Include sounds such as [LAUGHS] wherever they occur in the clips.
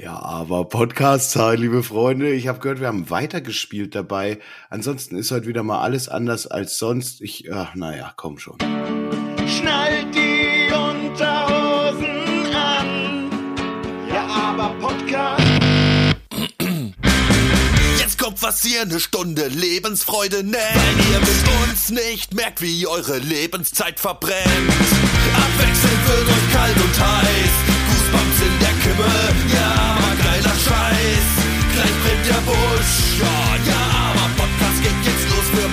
Ja, aber Podcast-Zeit, liebe Freunde. Ich habe gehört, wir haben weitergespielt dabei. Ansonsten ist heute wieder mal alles anders als sonst. Ich, ach, naja, komm schon. Schnallt die Unterhosen an. Ja, aber Podcast. Jetzt kommt was ihr eine Stunde Lebensfreude nennt. Weil ihr mit uns nicht merkt, wie eure Lebenszeit verbrennt. Abwechselnd wird euch kalt und heiß. Goosebumps in der Kimme. Ja, aber geiler Scheiß. Gleich brennt der Busch. Ja, ja, aber Podcast geht jetzt los für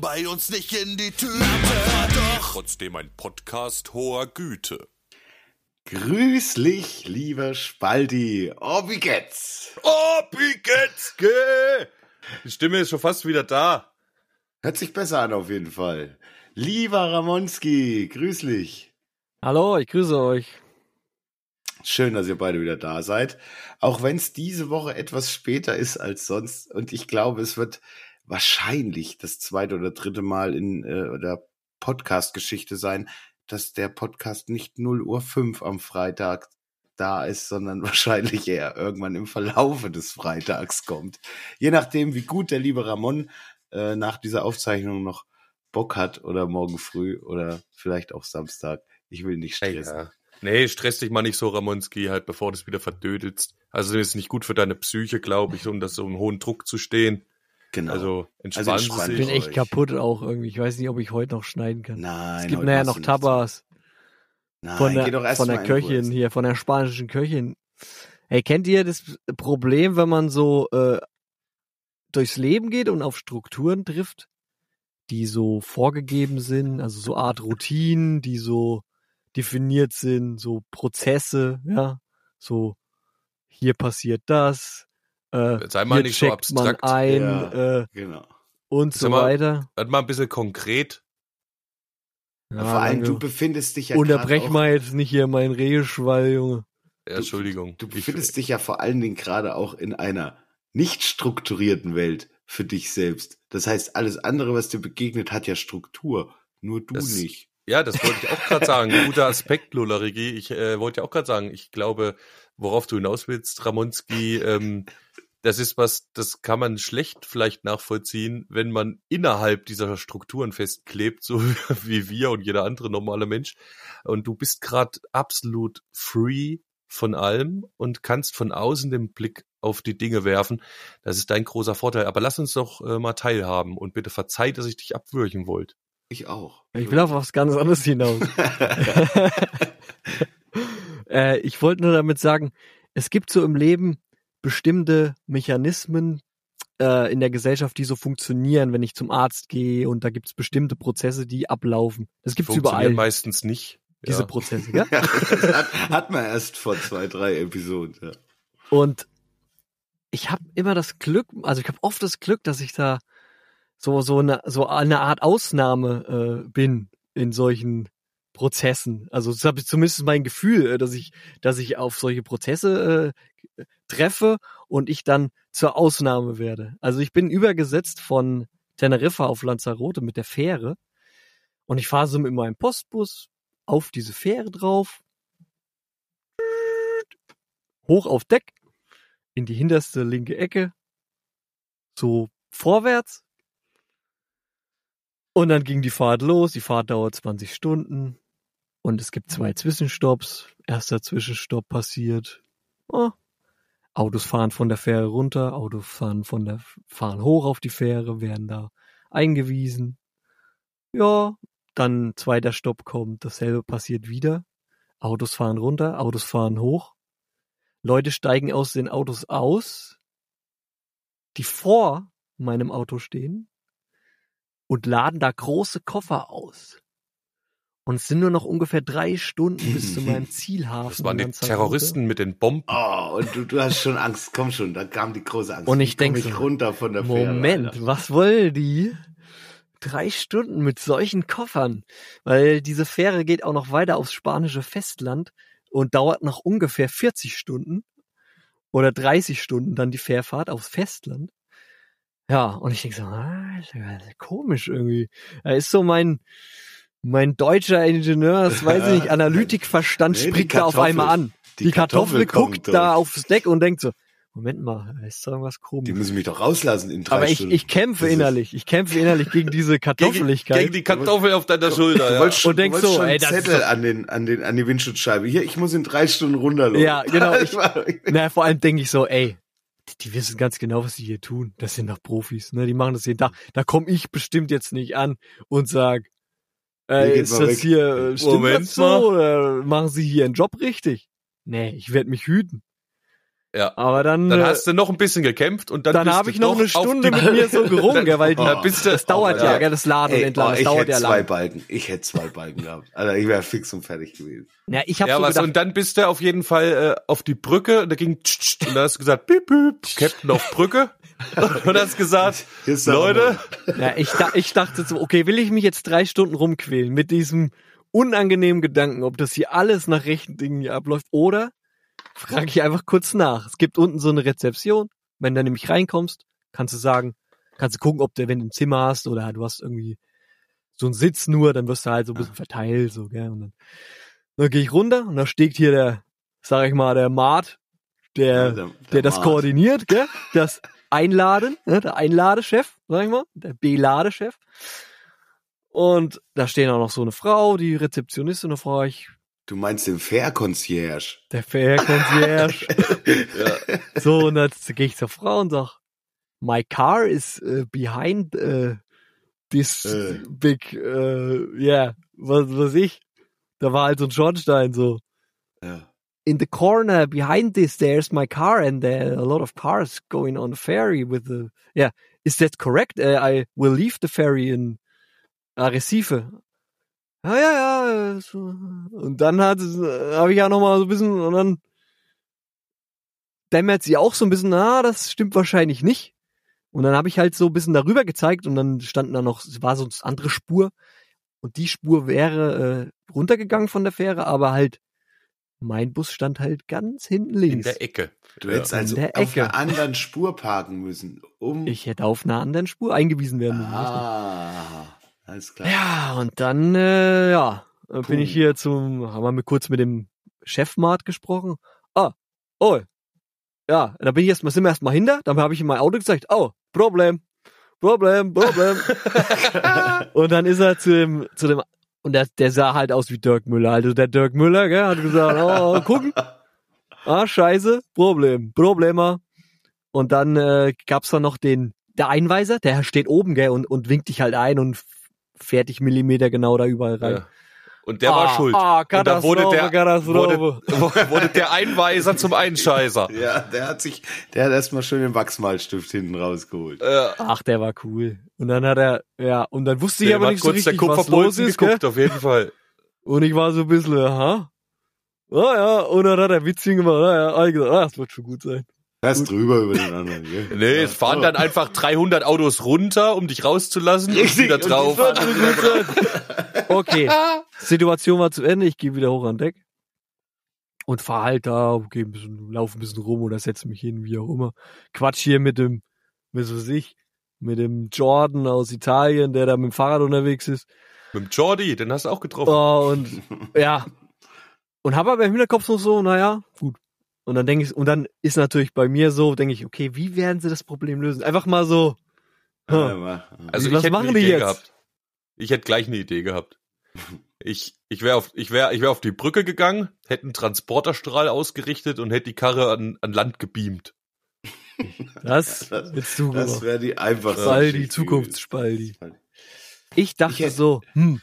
Bei uns nicht in die Tüte. Doch trotzdem ein Podcast hoher Güte. Grüßlich, lieber Spaldi. Oh, wie geht's? Oh, Pigetzke! Die Stimme ist schon fast wieder da. Hört sich besser an auf jeden Fall. Lieber Ramonski, grüßlich. Hallo, ich grüße euch. Schön, dass ihr beide wieder da seid. Auch wenn es diese Woche etwas später ist als sonst. Und ich glaube, es wird wahrscheinlich das zweite oder dritte Mal in äh, der Podcast-Geschichte sein, dass der Podcast nicht 0 Uhr 5 am Freitag da ist, sondern [LAUGHS] wahrscheinlich eher irgendwann im Verlaufe des Freitags kommt. Je nachdem, wie gut der liebe Ramon äh, nach dieser Aufzeichnung noch Bock hat oder morgen früh oder vielleicht auch Samstag. Ich will nicht stressen. Ja. Nee, stress dich mal nicht so, Ramonski, halt, bevor du es wieder verdödelst. Also, das ist nicht gut für deine Psyche, glaube ich, um das so einen hohen Druck zu stehen. Genau. Also, entspann Also entspannt Sie Ich bin sich. echt kaputt auch irgendwie. Ich weiß nicht, ob ich heute noch schneiden kann. Nein. es gibt nachher noch. Tabas Nein, von geh doch der, erst von der in Köchin hier, von der spanischen Köchin. Hey, kennt ihr das Problem, wenn man so äh, durchs Leben geht und auf Strukturen trifft, die so vorgegeben sind, also so Art Routinen, die so definiert sind, so Prozesse, ja, so hier passiert das, äh, Sei mal hier nicht so abstrakt. ein Ja. äh, Genau. und so mal, weiter. Werd mal ein bisschen konkret. Ja, Vor allem, du befindest dich ja Unterbrech mal jetzt nicht hier meinen Reheschwall, Junge. Ja, Entschuldigung. Du Ich- befindest dich ja vor allen Dingen gerade auch in einer nicht strukturierten Welt für dich selbst. Das heißt, alles andere, was dir begegnet, hat ja Struktur. Nur du Das- nicht. Ja, das wollte ich auch gerade sagen. Guter Aspekt, Lullerigi. Ich äh, wollte ja auch gerade sagen, ich glaube, worauf du hinaus willst, Ramonski, ähm, das ist was, das kann man schlecht vielleicht nachvollziehen, wenn man innerhalb dieser Strukturen festklebt, so [LAUGHS] wie wir und jeder andere normale Mensch. Und du bist gerade absolut free von allem und kannst von außen den Blick auf die Dinge werfen. Das ist dein großer Vorteil. Aber lass uns doch äh, mal teilhaben und bitte verzeih, dass ich dich abwürgen wollte. Ich auch. Ich will auf was ganz anderes hinaus. [LAUGHS] [LAUGHS] äh, ich wollte nur damit sagen, es gibt so im Leben bestimmte Mechanismen äh, in der Gesellschaft, die so funktionieren, wenn ich zum Arzt gehe und da gibt es bestimmte Prozesse, die ablaufen. Das gibt's Funktioniert überall, meistens nicht. diese Ja. Prozesse. [LAUGHS] Ja? Ja, das hat, hat man erst vor zwei, drei Episoden. Ja. Und ich habe immer das Glück, also ich habe oft das Glück, dass ich da so so eine so eine Art Ausnahme äh, bin in solchen Prozessen. Also das habe ich zumindest mein Gefühl, äh, dass ich dass ich auf solche Prozesse äh, treffe und ich dann zur Ausnahme werde. Also ich bin übergesetzt von Teneriffa auf Lanzarote mit der Fähre und ich fahre so mit meinem Postbus auf diese Fähre drauf, hoch auf Deck in die hinterste linke Ecke, so vorwärts. Und dann ging die Fahrt los. Die Fahrt dauert 20 Stunden. Und es gibt zwei Zwischenstopps. Erster Zwischenstopp passiert. Oh. Autos fahren von der Fähre runter, Autos fahren von der fahren hoch auf die Fähre, werden da eingewiesen. Ja, dann zweiter Stopp kommt, dasselbe passiert wieder. Autos fahren runter, Autos fahren hoch. Leute steigen aus den Autos aus, die vor meinem Auto stehen und laden da große Koffer aus. Und es sind nur noch ungefähr drei Stunden bis zu meinem [LAUGHS] Zielhafen. Das waren die. Terroristen mit den Bomben. Oh, und du, du hast schon Angst. Komm schon, da kam die große Angst. Und ich Wie komm denk ich so, runter von der Fähre. Moment, Alter? was wollen die? drei Stunden mit solchen Koffern, weil diese Fähre geht auch noch weiter aufs spanische Festland und dauert noch ungefähr 40 Stunden oder 30 Stunden dann die Fährfahrt aufs Festland. Ja, und ich denke so, ah, komisch irgendwie. Er ist so mein, mein deutscher Ingenieur, das [LAUGHS] weiß ich nicht, Analytikverstand Nee, springt da auf einmal an. die Die, Kartoffel, Kartoffel guckt kommt da durch. aufs Deck und denkt so, Moment mal, da ist doch irgendwas komisch. Die müssen mich doch rauslassen in drei Aber ich, Stunden. ich kämpfe Das ist- innerlich. Ich kämpfe innerlich gegen diese Gegen, Kartoffeligkeit. gegen die Kartoffel auf deiner Schulter. Ja. wolltest Und denkst so, schon ey, das ist Zettel doch- an den, an den, an die Windschutzscheibe. Hier, ich muss in drei Stunden runterlaufen. Ja, genau, ich- [LAUGHS] Na, vor allem denke ich so, ey, die, die wissen ganz genau, was sie hier tun. Das sind doch Profis, ne? Die machen das jeden Tag. Da komme ich bestimmt jetzt nicht an und sag, äh, ist das weg. hier, äh, stimmt Moment das so? mal. Oder machen sie hier einen Job richtig? Nee, ich werde mich hüten. Ja. Aber dann, Dann äh, hast du noch ein bisschen gekämpft und dann, dann habe ich noch eine Stunde die- mit mir so [LAUGHS] gerungen, gell, weil die, Da bist du, das dauert ja, ja. gell, das Laden und Ey, Entladen, oh, das ich dauert hätte ja zwei lang. Balken. Ich hätte zwei Balken gehabt. Alter, ich wäre fix und fertig gewesen. Ja, ich habe ja, so was, gedacht, und dann bist du auf jeden Fall äh, auf die Brücke und da ging tsch, tsch, und dann hast du gesagt, piep, piep, Captain auf Brücke [LAUGHS] und hast gesagt, der Leute, Ja, ich, ich dachte so, okay, will ich mich jetzt drei Stunden rumquälen mit diesem unangenehmen Gedanken, ob das hier alles nach rechten Dingen hier abläuft oder frage ich einfach kurz nach. Es gibt unten so eine Rezeption. Wenn du nämlich reinkommst, kannst du sagen, kannst du gucken, ob du, wenn du ein Zimmer hast oder du hast irgendwie so einen Sitz nur, dann wirst du halt so ein bisschen verteilt, so, gell, und dann, dann gehe ich runter und da steht hier der, sag ich mal, der Mart, der, der, der das Mart. koordiniert, gell? Das Einladen, ne? der Einladechef, sag ich mal, der Beladechef. Und da stehen auch noch so eine Frau, die Rezeptionistin, da frage ich, Du meinst den Fair-Concierge. der Fair-Concierge. [LAUGHS] ja, [LAUGHS] so, und dann gehe ich zur Frau und sag, my car is uh, behind uh, this Äh. big, uh, yeah, was was ich. Da war halt so ein Schornstein so. Ja. In the corner behind this there's my car and there are a lot of cars going on the ferry with the yeah. Is that correct? Uh, i will leave the ferry in Arrecife. Ja ja ja äh, so. und dann hat habe ich ja noch mal so ein bisschen und dann dämmert sie auch so ein bisschen na das stimmt wahrscheinlich nicht. Und dann habe ich halt so ein bisschen darüber gezeigt und dann standen da noch es war so eine andere Spur. Und die Spur wäre äh, runtergegangen von der Fähre aber halt mein Bus stand halt ganz hinten in links. der Ecke. Du hättest In also der auf Ecke. einer anderen Spur parken müssen, um. Ich hätte auf einer anderen Spur eingewiesen werden müssen. ah, alles klar. Ja, und dann, äh, ja, äh, bin ich hier zum, haben wir mit, kurz mit dem Chefmart gesprochen. Ah, oh, ja, da bin ich erstmal, sind wir erstmal hinter, dann habe ich in mein Auto gesagt, oh, Problem, Problem, Problem. [LAUGHS] und dann ist er zu dem, zu dem, und der, der sah halt aus wie Dirk Müller. Also der Dirk Müller, gell, hat gesagt, oh, [LAUGHS] gucken, ah, scheiße, Problem, Problema. Und dann äh, gab's dann noch den, der Einweiser, der steht oben, gell, und, und winkt dich halt ein und fährt dich Millimeter genau da überall rein. Ja. Und der war ah, schuld. Ah, und da wurde der, Katastrophe. wurde, wurde der Einweiser zum Einscheißer. Ja, der hat sich, der hat erstmal schön den Wachsmalstift hinten rausgeholt. Ach, der war cool. Und dann hat er, ja, und dann wusste ich der aber nicht so richtig, was los ist, gell? geguckt, auf jeden Fall. Und ich war so ein bisschen, aha. Ah ja, und dann hat er Witzchen gemacht. Ah, ja, ich gesagt, ah, das wird schon gut sein. Er ist drüber über den anderen. Gell? [LAUGHS] Nee, Ja. es fahren Oh. dann einfach 300 Autos runter, um dich rauszulassen Richtig, wieder drauf. [LAUGHS] Okay, Situation war zu Ende. Ich gehe wieder hoch an Deck und fahr halt da, okay, ein bisschen, lauf ein bisschen rum oder setze mich hin, wie auch immer. Quatsch hier mit dem, was weiß ich, mit dem Jordan aus Italien, der da mit dem Fahrrad unterwegs ist. Mit dem Jordi, den hast du auch getroffen. Oh, und [LAUGHS] ja. Und habe aber im Hinterkopf noch so, naja, gut. Und dann denke ich, und dann ist natürlich bei mir so, denke ich, okay, wie werden sie das Problem lösen? Einfach mal so. Hm. Also Was ich hätte machen eine die Idee jetzt? gehabt. Ich hätte gleich eine Idee gehabt. Ich, ich wäre auf, ich wäre, ich wäre auf die Brücke gegangen, hätte einen Transporterstrahl ausgerichtet und hätte die Karre an, an Land gebeamt. [LAUGHS] Das Das- Das wäre die einfachste. Spaldi, Zukunftsspaldi. Ich dachte Ich so, hm,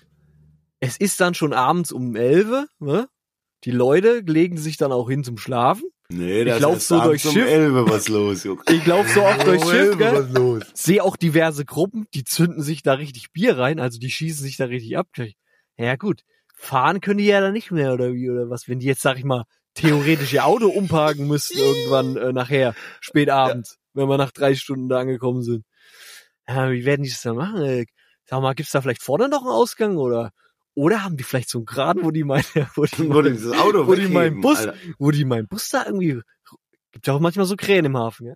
es ist dann schon abends um 11, ne? Die Leute legen sich dann auch hin zum Schlafen. Nee, Ich das lauf ist so abends durchs um Schiff. 11 was los, Junge. Ich laufe so oft durchs Schiff, 11 gell? was los. sehe auch diverse Gruppen, die zünden sich da richtig Bier rein, also die schießen sich da richtig ab. Ja gut, fahren können die ja dann nicht mehr oder wie oder was, wenn die jetzt, sag ich mal, theoretisch ihr Auto umparken müssten irgendwann äh, nachher, spät abends, wenn wir nach drei Stunden da angekommen sind. Ja, wie werden die das dann machen? Äh, sag mal, gibt's da vielleicht vorne noch einen Ausgang oder oder haben die vielleicht so einen Graden, wo die meine, [LAUGHS] wo die, Wo die dieses Auto wo die meinen Bus, Alter. wo die meinen Bus da irgendwie, gibt ja auch manchmal so Krähen im Hafen, ja.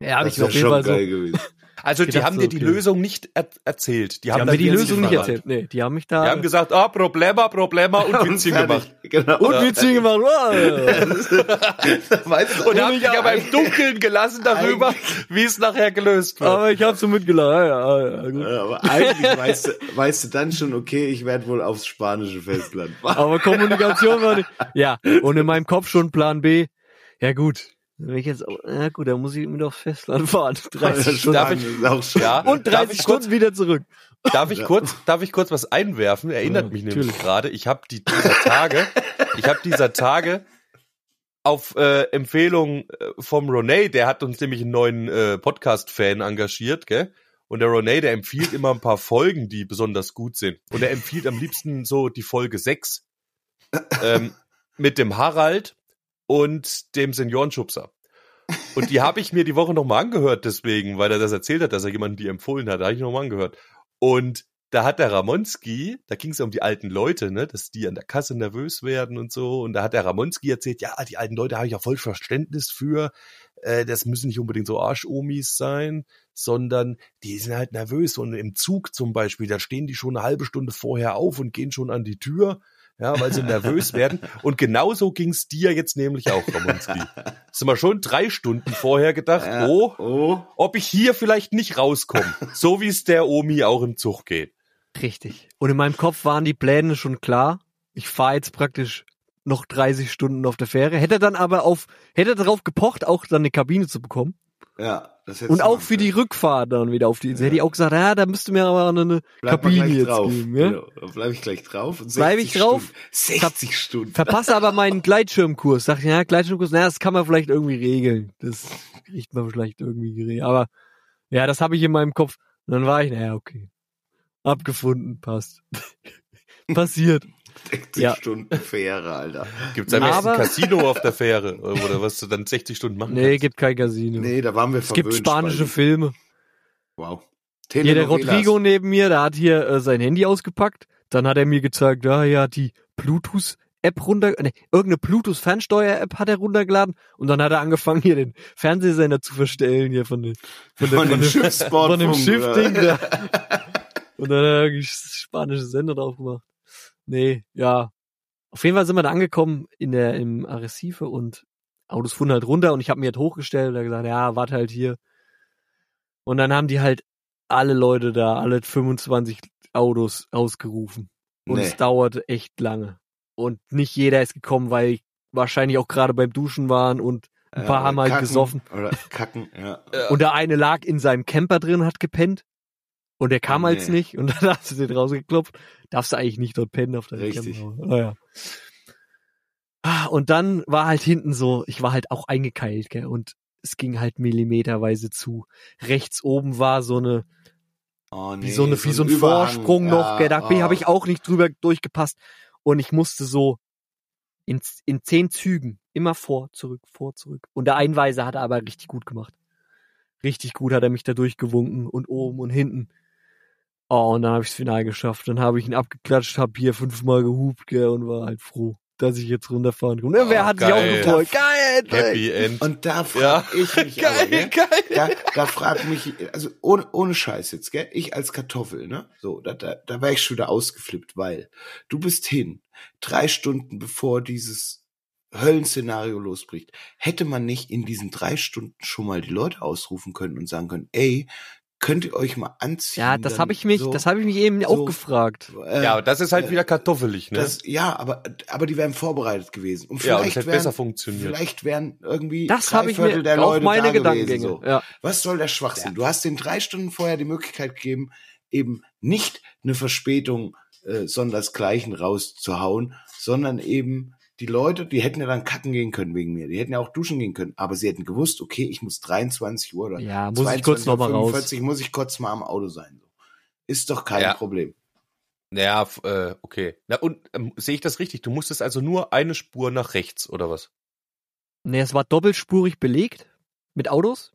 Ja, habe Das ich auf jeden schon Fall so. gewesen. Also die haben so, dir die okay. Lösung nicht er erzählt. Die, Die haben dann mir die Lösung nicht erzählt. Nee, die haben mich da Die haben gesagt, ah, Problema, Problema und [LAUGHS] Witzchen fertig. gemacht. Genau. und Witzchen gemacht. [LAUGHS] Weißt du, Und haben mich aber im Dunkeln gelassen darüber, wie es nachher gelöst wird. aber ich habe so mitgelacht. Ja, ja, ja, gut. Aber eigentlich weißt du, weißt du dann schon, okay, ich werde wohl aufs spanische Festland. Aber Kommunikation war nicht. Ja, und in meinem Kopf schon Plan B. Ja gut, wenn ich jetzt, ja gut, dann muss ich mit aufs Festland fahren. [LAUGHS] 30 Stunden. Darf ich- Ja. Und Darf 30 ich kurz- Stunden wieder zurück. Darf ich kurz, darf ich kurz was einwerfen? Erinnert Ja, mich nämlich natürlich. gerade. Ich habe die dieser Tage, ich habe dieser Tage auf äh, Empfehlung äh, vom Ronay, der hat uns nämlich einen neuen äh, Podcast-Fan engagiert, gell? Und der Ronay, der empfiehlt immer ein paar Folgen, die besonders gut sind. Und er empfiehlt am liebsten so die Folge 6 ähm, mit dem Harald und dem Seniorenschubser. Und die habe ich mir die Woche nochmal angehört, deswegen, weil er das erzählt hat, dass er jemanden die empfohlen hat. Da habe ich nochmal angehört. Und da hat der Ramonski, da ging es ja um die alten Leute, ne, dass die an der Kasse nervös werden und so. Und da hat der Ramonski erzählt, ja, die alten Leute habe ich ja voll Verständnis für. Äh, das müssen nicht unbedingt so Arschomis sein, sondern die sind halt nervös. Und im Zug zum Beispiel, da stehen die schon eine halbe Stunde vorher auf und gehen schon an die Tür, ja, weil sie nervös werden. Und genauso ging's dir jetzt nämlich auch, Ramonski. Sind wir schon drei Stunden vorher gedacht, Ja. oh, Oh, ob ich hier vielleicht nicht rauskomme. so wie es der Omi auch im Zug geht. Richtig. Und in meinem Kopf waren die Pläne schon klar. Ich fahre jetzt praktisch noch 30 Stunden auf der Fähre. Hätte dann aber auf, hätte darauf gepocht, auch dann eine Kabine zu bekommen. Ja. Das hättest Und auch für die. Rückfahrt dann wieder auf die Insel. Hätte ich auch gesagt, ja, da müsste mir aber eine Bleib Kabine jetzt drauf. geben. Ja? Genau. Da bleib ich gleich drauf. Und Bleib 60 ich drauf? Stunden. 60 Stunden. Verpasse aber meinen [LAUGHS] Gleitschirmkurs. Sag ich, ja, Gleitschirmkurs, naja, das kann man vielleicht irgendwie regeln. Das kriegt man vielleicht irgendwie geregelt. Aber ja, das habe ich in meinem Kopf. Und dann war ich, naja, okay. Abgefunden, passt. [LAUGHS] Passiert. 60 Ja. Stunden Fähre, Alter. Gibt's am besten Casino auf der Fähre oder was du dann 60 Stunden machen Nee, kannst? gibt kein Casino. Nee, da waren wir es gibt spanische. Filme. Wow. Hier der. Rodrigo neben mir, der hat hier äh, sein Handy ausgepackt. Dann hat er mir gezeigt, ja, er hat die Bluetooth-App runter, ne, irgendeine Bluetooth-Fernsteuer-App hat er runtergeladen und dann hat er angefangen, hier den Fernsehsender zu verstellen, hier von, den, von, der, Von dem Schiffsbordfunk, von dem Schiffding da. Und dann hat er irgendwie spanische Sender drauf gemacht. Nee, ja. Auf jeden Fall sind wir da angekommen in der, im Arrecife und Autos fuhren halt runter und ich habe mir halt hochgestellt und gesagt, ja, warte halt hier. Und dann haben die halt alle Leute da, alle 25 Autos ausgerufen. Und Nee. es dauerte echt lange. Und nicht jeder ist gekommen, weil wahrscheinlich auch gerade beim Duschen waren und ein paar Ja, haben halt kacken gesoffen. Oder kacken, ja. Und der eine lag in seinem Camper drin, hat gepennt. Und der kam Oh, halt nee. nicht. Und [LAUGHS] dann hast du den rausgeklopft. Darfst du eigentlich nicht dort pennen auf der Richtig. Naja. Ah, Und dann war halt hinten so, ich war halt auch eingekeilt, gell, und es ging halt millimeterweise zu. Rechts oben war so eine, Oh, nee, wie so eine, wie so ein Überhang. Vorsprung Ja, noch, gell, da oh. habe ich auch nicht drüber durchgepasst. Und ich musste so in, in zehn Zügen immer vor, zurück, vor, zurück. Und der Einweiser hat er aber richtig gut gemacht. Richtig gut hat er mich da durchgewunken und oben und hinten. Oh, und dann habe ich das Final geschafft. Dann habe ich ihn abgeklatscht, habe hier fünfmal gehupt, gell, und war halt froh, dass ich jetzt runterfahren konnte. Und Oh, wer hat sich auch geil. gefreut? Geil! Happy End. Und da frag Ja. ich mich [LAUGHS] aber, geil, ne? geil. da, da frag mich, also ohne, ohne Scheiß jetzt, gell? Ich als Kartoffel, ne? So, da, da, da wäre ich schon wieder ausgeflippt, weil du bist hin, drei Stunden bevor dieses Höllenszenario losbricht. Hätte man nicht in diesen drei Stunden schon mal die Leute ausrufen können und sagen können, ey, könnt ihr euch mal anziehen? Ja, das habe ich mich, so, das habe ich mich eben auch so, gefragt. äh, Ja, das ist halt äh, wieder kartoffelig, ne? das, ja, aber, aber die wären vorbereitet gewesen. Und ja, und vielleicht es hätte wären, besser funktioniert. Vielleicht wären irgendwie Das drei habe ich Viertel mir der auf Leute meine da Gedankengänge. gewesen, so. Ja. Was soll der Schwachsinn? Du hast den drei Stunden vorher die Möglichkeit gegeben, eben nicht eine Verspätung äh, sondersgleichen rauszuhauen, sondern eben die Leute, die hätten ja dann kacken gehen können wegen mir. Die hätten ja auch duschen gehen können. Aber sie hätten gewusst, okay, ich muss 23 Uhr oder Ja, muss ich kurz noch mal raus. 45 muss ich kurz mal am Auto sein. Ist doch kein Ja. Problem. Ja, äh, okay. Na und ähm, sehe ich das richtig? Du musstest also nur eine Spur nach rechts oder was? Nee, es war doppelspurig belegt mit Autos.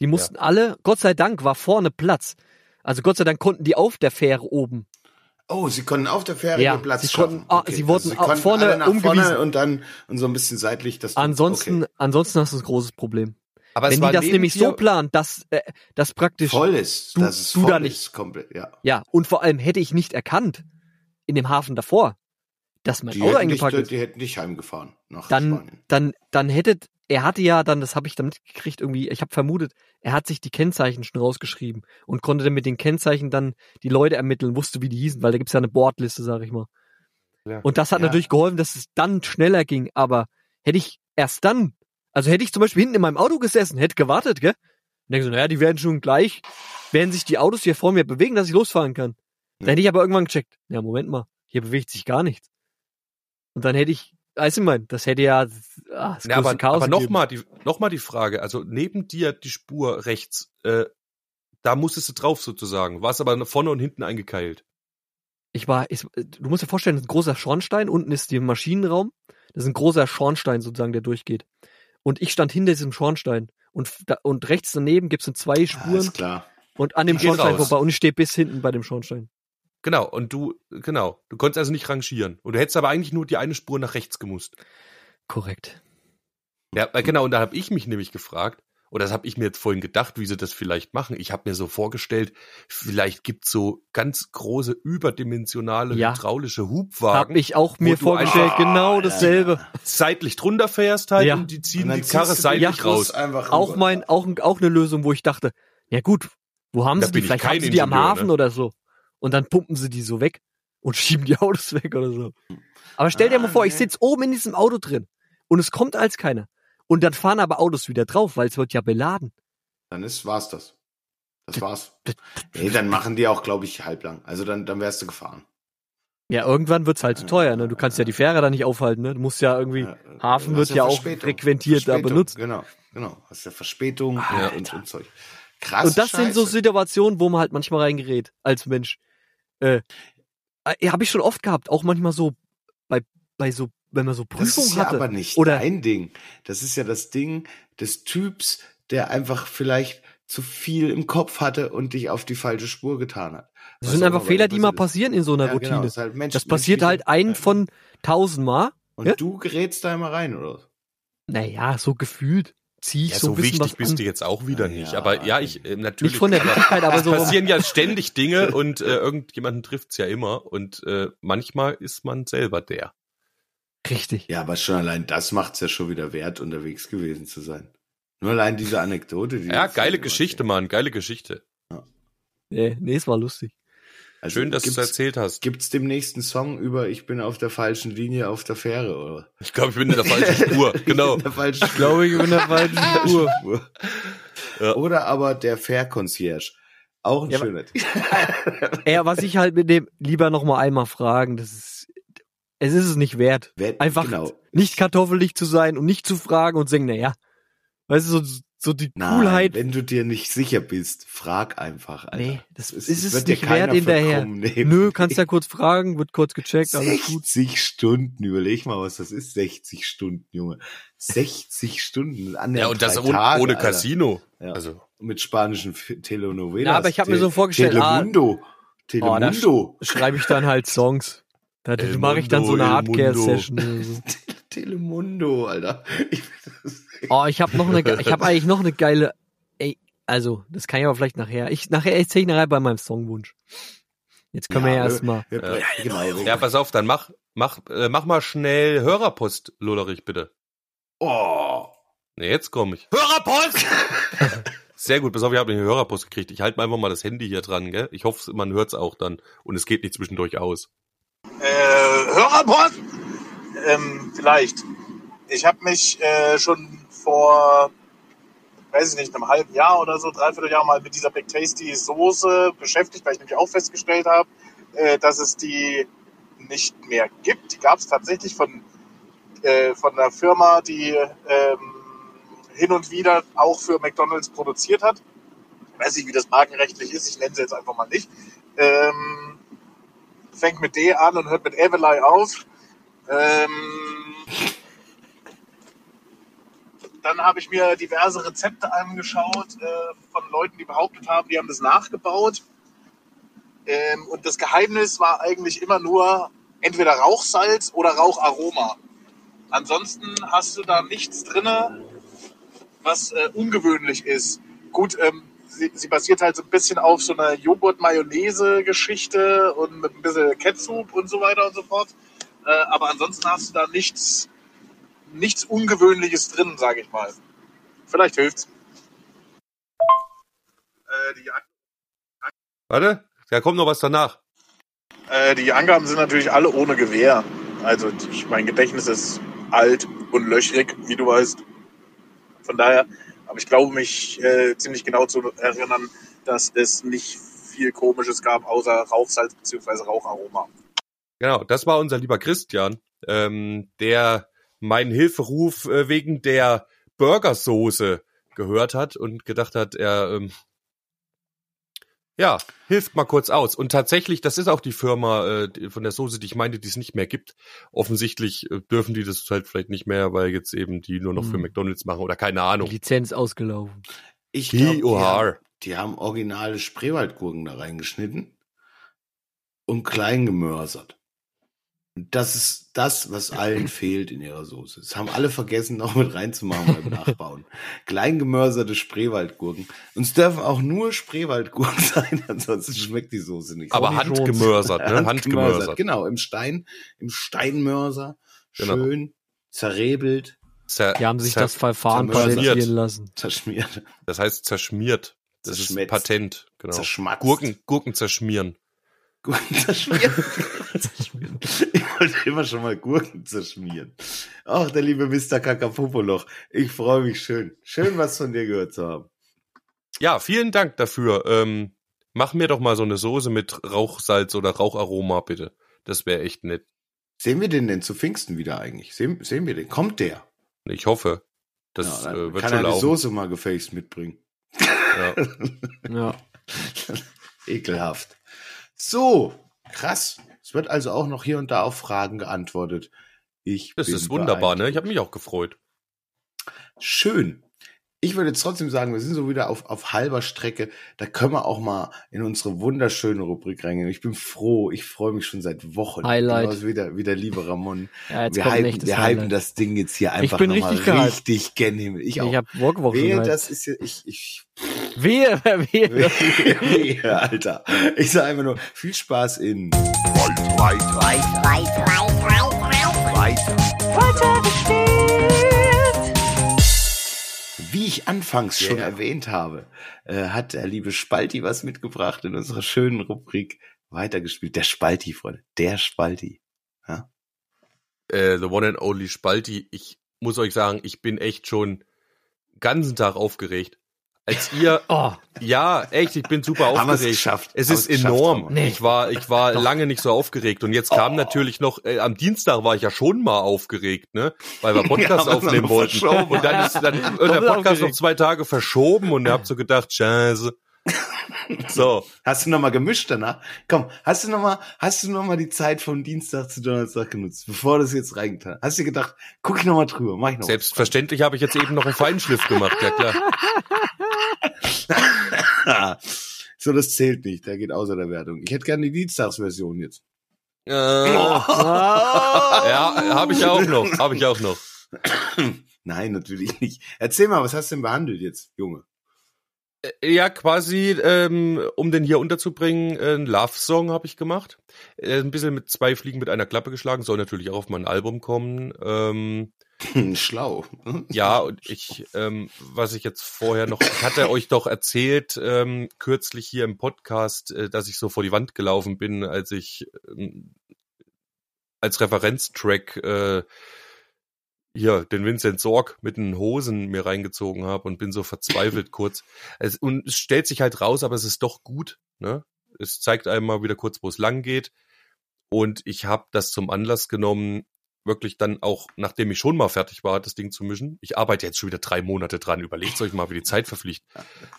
Die mussten alle, Gott sei Dank war vorne Platz. Also Gott sei Dank konnten die auf der Fähre oben. Oh, sie konnten auf der Fähre Ja, Platz sie schaffen. konnten- ah, sie wurden auch konnten vorne alle nach umgewiesen. vorne und dann und so ein bisschen seitlich. Das Ansonsten, okay. ansonsten hast du ein großes Problem. Aber es Wenn war die das nämlich so planen, dass, äh, dass praktisch, voll ist, du- dass es du voll da ist, nicht- komplett, ja. ja, und vor allem hätte ich nicht erkannt, in dem Hafen davor, dass mein Die Auto eingepackt ist. die hätten dich heimgefahren nach Dann, Spanien. dann, dann hättet, er hatte ja dann, das habe ich dann mitgekriegt irgendwie, ich habe vermutet, er hat sich die Kennzeichen schon rausgeschrieben und konnte dann mit den Kennzeichen dann die Leute ermitteln, wusste, wie die hießen, weil da gibt's ja eine Bordliste, sag ich mal. Ja. Und das hat Ja. natürlich geholfen, dass es dann schneller ging, aber hätte ich erst dann, also hätte ich zum Beispiel hinten in meinem Auto gesessen, hätte gewartet, gell? Und denke so, naja, die werden schon gleich, werden sich die Autos hier vor mir bewegen, dass ich losfahren kann. Dann Ja. hätte ich aber irgendwann gecheckt, ja, Moment mal, hier bewegt sich gar nichts. Und dann hätte ich, weißt du, mein, das hätte ja, ah, das Ja, aber, Chaos aber nochmal die, noch mal die Frage, also neben dir die Spur rechts, äh, da musstest du drauf sozusagen, warst aber vorne und hinten eingekeilt. Ich war, ich, du musst dir vorstellen, das ist ein großer Schornstein, unten ist der Maschinenraum, das ist ein großer Schornstein sozusagen, der durchgeht. Und ich stand hinter diesem Schornstein. Und, da, und rechts daneben gibt's so zwei Spuren ist klar. und an dem Die Schornstein vorbei und ich stehe bis hinten bei dem Schornstein. Genau, und du, genau, du konntest also nicht rangieren. Und du hättest aber eigentlich nur die eine Spur nach rechts gemusst. Korrekt. Ja, weil genau, und da habe ich mich nämlich gefragt, oder das habe ich mir jetzt vorhin gedacht, wie sie das vielleicht machen. Ich habe mir so vorgestellt, vielleicht gibt's so ganz große, überdimensionale Ja. hydraulische Hab Hubwagen, ich auch mir vorgestellt, genau dasselbe. seitlich drunter fährst halt Ja. und die ziehen Und die Karre seitlich den raus. Auch mein, auch, auch eine Lösung, wo ich dachte, ja gut, wo haben Da sie die? ich Vielleicht haben sie die am Ingenieur, Hafen ne? oder so. Und dann pumpen sie die so weg und [LAUGHS] schieben die Autos weg oder so. Aber stell dir Ah, mal vor, ich nee. sitz oben in diesem Auto drin und es kommt als keiner. Und dann fahren aber Autos wieder drauf, weil es wird ja beladen. Dann ist, war's das. Das war's. Nee, dann machen die auch, glaube ich, halblang. Also dann, dann wärst du gefahren. Ja, irgendwann wird's halt zu teuer, ne? Du kannst ja die Fähre da nicht aufhalten, ne? Du musst ja irgendwie, Ja, Hafen wird ja auch frequentiert da benutzt. Genau, genau. Hast ja Verspätung Alter. und, und, und Zeug. Krass. Und das sind so Scheiße. Situationen, wo man halt manchmal reingerät als Mensch. Äh, äh, habe ich schon oft gehabt, auch manchmal so bei bei so, wenn man so Das Prüfung ist ja hatte. aber nicht oder dein Ding. Das ist ja das Ding des Typs, der einfach vielleicht zu viel im Kopf hatte und dich auf die falsche Spur getan hat. das Was sind einfach Fehler, die mal passieren in so einer Ja, Routine. Genau, ist halt Mensch, das passiert halt ein von tausend Mal. Und Ja? du gerätst da immer rein, oder? Naja, so gefühlt ziehe ich Ja, so so ein bisschen wichtig was bist an. du jetzt auch wieder Ja, nicht. ja. Aber ja, ich äh, natürlich. Nicht von der aber [LAUGHS] Wichtigkeit, aber es so. passieren ja ständig Dinge [LAUGHS] und äh, irgendjemanden trifft's ja immer und äh, manchmal ist man selber der. Richtig. Ja, aber schon allein das macht's ja schon wieder wert, unterwegs gewesen zu sein. Nur allein diese Anekdote. Die Ja, geile Geschichte. Mann, geile Geschichte. Nee, nee, es war lustig. Also Schön, dass du es erzählt hast. gibt's demnächst einen Song über Ich bin auf der falschen Linie auf der Fähre, oder? Ich glaube, ich bin in der falschen [LAUGHS] Spur. Genau. In der falschen Ich glaube, ich bin in der falschen Spur. Spur. [LAUGHS] Ja. Oder aber der Fair Concierge. Auch ein Ja, schöner Titel. [LAUGHS] Ja, was ich halt mit dem lieber noch mal einmal fragen, das ist, es ist es nicht wert. Wer- Einfach genau. nicht kartoffelig zu sein und nicht zu fragen und sagen, na ja, weißt du, so, so die Nein, Coolheit. wenn du dir nicht sicher bist, frag einfach. Alter. Nee, das Es- ist es wird dir nicht keiner wert hinterher. Nö, [LAUGHS] kannst ja kurz fragen, wird kurz gecheckt, alles gut. 60 Stunden, überleg mal, was das ist. 60 Stunden, Junge. 60 Stunden. Ja, annähernd und das ohne, Tage, ohne. Casino. Ja. Also, Mit spanischen Telenovelas. Ja, aber ich hab mir so vorgestellt, ah, Telemundo. Oh, Telemundo. schreibe ich dann halt Songs. Da [LAUGHS] mache ich dann so eine Mundo, [LAUGHS] Telemundo, Alter. Ich, Oh, ich habe noch eine, ich habe [LAUGHS] eigentlich noch eine geile, ey, also, das kann ich aber vielleicht nachher. Ich, nachher erzähle ich nachher bei meinem Songwunsch. Jetzt können wir ja wir- erstmal. wir- Ja. ja, pass auf, dann mach, mach, äh, mach mal schnell Hörerpost, Lollerich, bitte. Oh. Ne, jetzt komme ich. Hörerpost! [LAUGHS] Sehr gut, pass auf, ich habe eine Hörerpost gekriegt. Ich halte mir einfach mal das Handy hier dran, gell? Ich hoffe, man hört's auch dann. Und es geht nicht zwischendurch aus. Äh, Hörerpost? Ähm, vielleicht. Ich habe mich äh, schon vor, weiß ich nicht, einem halben Jahr oder so, dreiviertel Jahr mal mit dieser Big Tasty Soße beschäftigt, weil ich nämlich auch festgestellt habe, äh, dass es die nicht mehr gibt. Die gab es tatsächlich von, äh, von einer Firma, die ähm, hin und wieder auch für McDonalds produziert hat. Ich weiß nicht, wie das markenrechtlich ist, ich nenne sie jetzt einfach mal nicht. Ähm, fängt mit D an und hört mit Evelyn auf. Ähm, dann habe ich mir diverse Rezepte angeschaut äh, von Leuten, die behauptet haben, die haben das nachgebaut. Ähm, und das Geheimnis war eigentlich immer nur entweder Rauchsalz oder Raucharoma. Ansonsten hast du da nichts drinne, was äh, ungewöhnlich ist. Gut, ähm, sie, sie basiert halt so ein bisschen auf so einer Joghurt-Mayonnaise-Geschichte und mit ein bisschen Ketchup und so weiter und so fort. Äh, aber ansonsten hast du da nichts, nichts Ungewöhnliches drin, sage ich mal. Vielleicht hilft's. Äh, die, Warte, da kommt noch was danach. äh, die Angaben sind natürlich alle ohne Gewehr. Also ich, mein Gedächtnis ist alt und löchrig, wie du weißt. Von daher, aber ich glaube mich äh, ziemlich genau zu erinnern, dass es nicht viel Komisches gab, außer Rauchsalz bzw. Raucharoma. Genau, das war unser lieber Christian, ähm, der meinen Hilferuf äh, wegen der Burgersoße gehört hat und gedacht hat, er ähm, ja, hilft mal kurz aus. Und tatsächlich, das ist auch die Firma äh, die- von der Soße, die ich meinte, die es nicht mehr gibt. Offensichtlich äh, dürfen die das halt vielleicht nicht mehr, weil jetzt eben die nur noch für Hm. McDonalds machen oder keine Die Ahnung. Lizenz ausgelaufen. Ich glaube, die, die haben originale Spreewaldgurken da reingeschnitten und klein gemörsert. Und das ist das, was allen fehlt in ihrer Soße. Das haben alle vergessen, noch mit reinzumachen beim [LAUGHS] Nachbauen. Klein gemörserte Spreewaldgurken. Und es dürfen auch nur Spreewaldgurken [LAUGHS] sein, ansonsten schmeckt die Soße nicht. Aber handgemörsert, ne? [LAUGHS] Handgemörsert. Genau, im Stein, im Steinmörser. Genau. Schön, zerrebelt, Zer Die haben sich das Verfahren patentieren lassen. zerschmiert, Das heißt zerschmiert. Das Zerschmetzt. ist Patent, genau. zerschmatzt. Gurken, Gurken zerschmieren. Gurken zerschmieren. [LAUGHS] ich wollte immer schon mal Gurken zerschmieren. Ach, der liebe Mr. Kakapopoloch. Ich freue mich schön. Schön, was von dir gehört zu haben. Ja, vielen Dank dafür. Ähm, mach mir doch mal so eine Soße mit Rauchsalz oder Raucharoma, bitte. Das wäre echt nett. Sehen wir den denn zu Pfingsten wieder eigentlich? Sehen, sehen wir den? Kommt der? Ich hoffe. Das Ja, äh, wird kann schon er die laufen. Soße mal gefälligst mitbringen. Ja. [LAUGHS] Ja. Ekelhaft. So, krass. Es wird also auch noch hier und da auf Fragen geantwortet. Ich Das ist wunderbar, ne? Ich habe mich auch gefreut. Schön. Ich würde jetzt trotzdem sagen, wir sind so wieder auf, auf halber Strecke. Da können wir auch mal in unsere wunderschöne Rubrik reingehen. Ich bin froh. Ich freue mich schon seit Wochen. Highlight. Genauso wie der, wie der liebe Ramon. ja, jetzt wir hypen, wir hypen das Ding jetzt hier einfach bin nochmal richtig richtig gen Himmel. Ich Ich, auch. habe Bock Wehe, schon. das ist ja, ich, ich, Wehe, wehe. wehe, Alter. Ich sage einfach nur, viel Spaß in Wie ich anfangs schon Yeah. erwähnt habe, äh, hat der liebe Spalti was mitgebracht in unserer schönen Rubrik weitergespielt. Der Spalti, Freunde. Der Spalti. Äh, the one and only Spalti. Ich muss euch sagen, ich bin echt schon ganzen Tag aufgeregt. Als ihr, [LAUGHS] Oh, ja, echt, ich bin super Haben wir es aufgeregt. geschafft. Es Haben ist geschafft, enorm. Nee. Ich war, ich war lange nicht so aufgeregt und jetzt kam natürlich noch, äh, am Dienstag war ich ja schon mal aufgeregt, ne, weil wir [LAUGHS] Podcast Ja, aufnehmen wollten. Und dann ist dann [LAUGHS] wird der Podcast noch aufgeregt. zwei Tage verschoben und ihr habt so gedacht, scheiße. [LAUGHS] So, Hast du noch mal gemischt danach? Komm, hast du noch mal, hast du noch mal die Zeit von Dienstag zu Donnerstag genutzt, bevor du es jetzt reingetan hast? Hast du gedacht, guck ich noch mal drüber, mach ich noch selbstverständlich habe ich jetzt eben noch einen Feinschliff gemacht, ja klar. [LAUGHS] so, das zählt nicht, der geht außer der Wertung. Ich hätte gerne die Dienstagsversion jetzt. Äh, ja, habe ich auch noch, habe ich auch noch. Nein, natürlich nicht. Erzähl mal, was hast du denn behandelt jetzt, Junge? Ja, quasi, ähm, um den hier unterzubringen, äh, ein Love-Song habe ich gemacht. Äh, ein bisschen mit zwei Fliegen mit einer Klappe geschlagen, soll natürlich auch auf mein Album kommen. Ähm, [LAUGHS] Schlau. ja, und ich, ähm, was ich jetzt vorher noch, ich hatte euch doch erzählt, ähm, kürzlich hier im Podcast, äh, dass ich so vor die Wand gelaufen bin, als ich ähm, als Referenztrack äh, hier den Vincent Sorg mit den Hosen mir reingezogen habe und bin so verzweifelt [LAUGHS] kurz. Es, und es stellt sich halt raus, aber es ist doch gut. Ne? Es zeigt einem mal wieder kurz, wo es lang geht. Und ich habe das zum Anlass genommen, wirklich dann auch, nachdem ich schon mal fertig war, das Ding zu mischen. Ich arbeite jetzt schon wieder drei Monate dran. Überlegt euch mal, wie die Zeit verfliegt. [LAUGHS]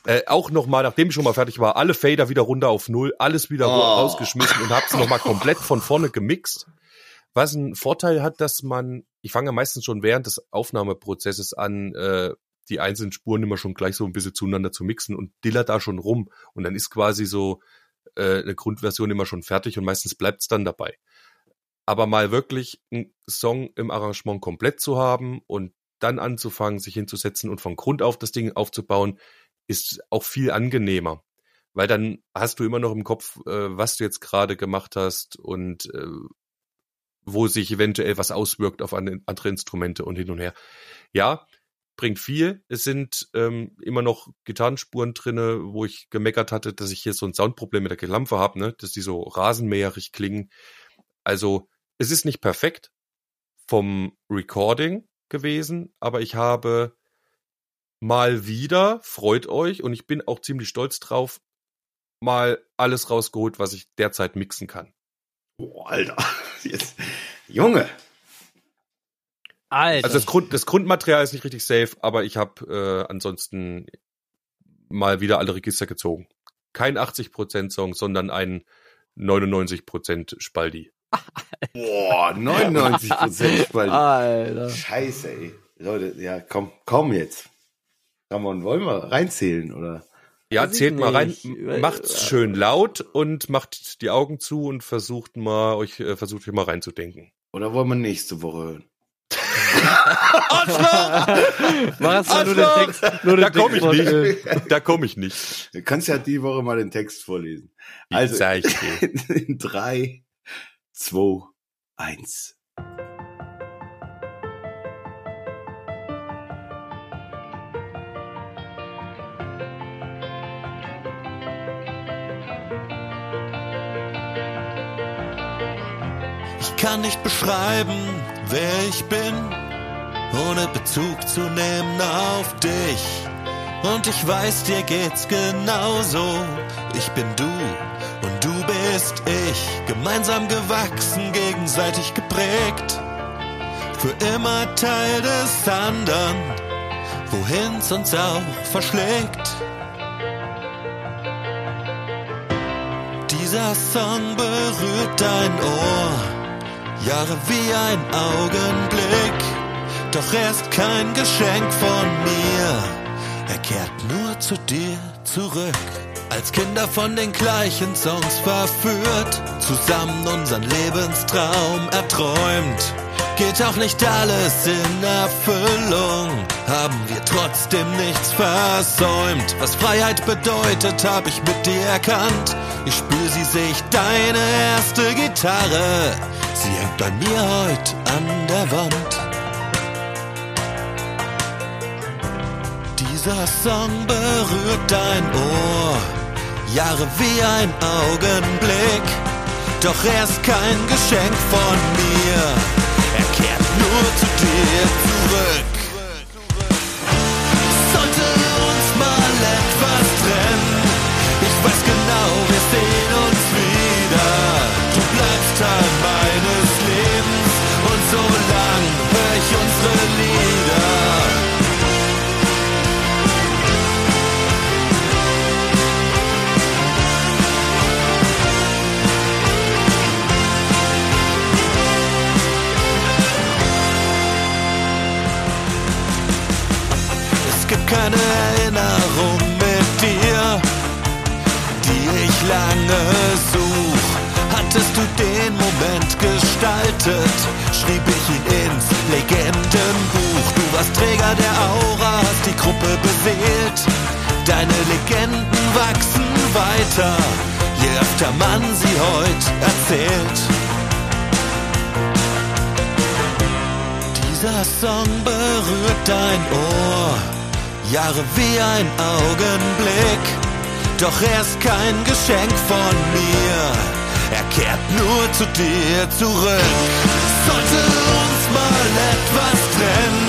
Äh, auch nochmal, nachdem ich schon mal fertig war, alle Fader wieder runter auf Null, alles wieder Oh. rausgeschmissen und hab's nochmal komplett von vorne gemixt. Was einen Vorteil hat, dass man, ich fange ja meistens schon während des Aufnahmeprozesses an, äh, die einzelnen Spuren immer schon gleich so ein bisschen zueinander zu mixen und dillert da schon rum. Und dann ist quasi so äh, eine Grundversion immer schon fertig und meistens bleibt's dann dabei. Aber mal wirklich einen Song im Arrangement komplett zu haben und dann anzufangen, sich hinzusetzen und von Grund auf das Ding aufzubauen, ist auch viel angenehmer. Weil dann hast du immer noch im Kopf, äh, was du jetzt gerade gemacht hast und äh, wo sich eventuell was auswirkt auf andere Instrumente und hin und her. Ja, bringt viel. Es sind ähm, immer noch Gitarrenspuren drinne, wo ich gemeckert hatte, dass ich hier so ein Soundproblem mit der Gelampe habe, ne? dass die so rasenmäherig klingen. Also es ist nicht perfekt vom Recording gewesen, aber ich habe mal wieder, freut euch, und ich bin auch ziemlich stolz drauf, mal alles rausgeholt, was ich derzeit mixen kann. Boah, Alter. [LAUGHS] Jetzt. Junge. Alter. Also das, Grund, das Grundmaterial ist nicht richtig safe, aber ich habe äh, ansonsten mal wieder alle Register gezogen. Kein 80% Song, sondern ein 99% Spaldi. [LAUGHS] Boah, 99% Spaldi. Alter. Scheiße, ey. Leute, ja, komm, komm jetzt. Komm on, wollen wir reinzählen, oder? Ja, Weiß zählt mal rein, macht's schön laut und macht die Augen zu und versucht mal euch äh, versucht euch mal reinzudenken. Oder wollen wir nächste Woche hören? [LAUGHS] [LAUGHS] Mach mal nur den Arschloch! Text. Nur den Da komme ich nicht. Da komme ich nicht. Du kannst ja die Woche mal den Text vorlesen. Ich Also, [LAUGHS] in drei, zwei, eins. Kann nicht beschreiben, wer ich bin, ohne Bezug zu nehmen auf dich. Und ich weiß, dir geht's genauso. Ich bin du und du bist ich. Gemeinsam gewachsen, gegenseitig geprägt. Für immer Teil des anderen, wohin's uns auch verschlägt. Dieser Song berührt dein Ohr. Jahre wie ein Augenblick, doch er ist kein Geschenk von mir. Er kehrt nur zu dir zurück. Als Kinder von den gleichen Songs verführt, zusammen unseren Lebenstraum erträumt. Geht auch nicht alles in Erfüllung, haben wir trotzdem nichts versäumt. Was Freiheit bedeutet, hab ich mit dir erkannt. Ich spür sie sich, deine erste Gitarre. Sie hängt bei mir heute an der Wand. Dieser Song berührt dein Ohr. Jahre wie ein Augenblick. Doch er ist kein Geschenk von mir. Er kehrt nur zu dir zurück. Gestaltet, schrieb ich ihn ins Legendenbuch. Du warst Träger der Aura, hast die Gruppe beseelt. Deine Legenden wachsen weiter, je öfter man sie heute erzählt. Dieser Song berührt dein Ohr, Jahre wie ein Augenblick. Doch er ist kein Geschenk von mir, kehrt nur zu dir zurück. Sollte uns mal etwas trennen,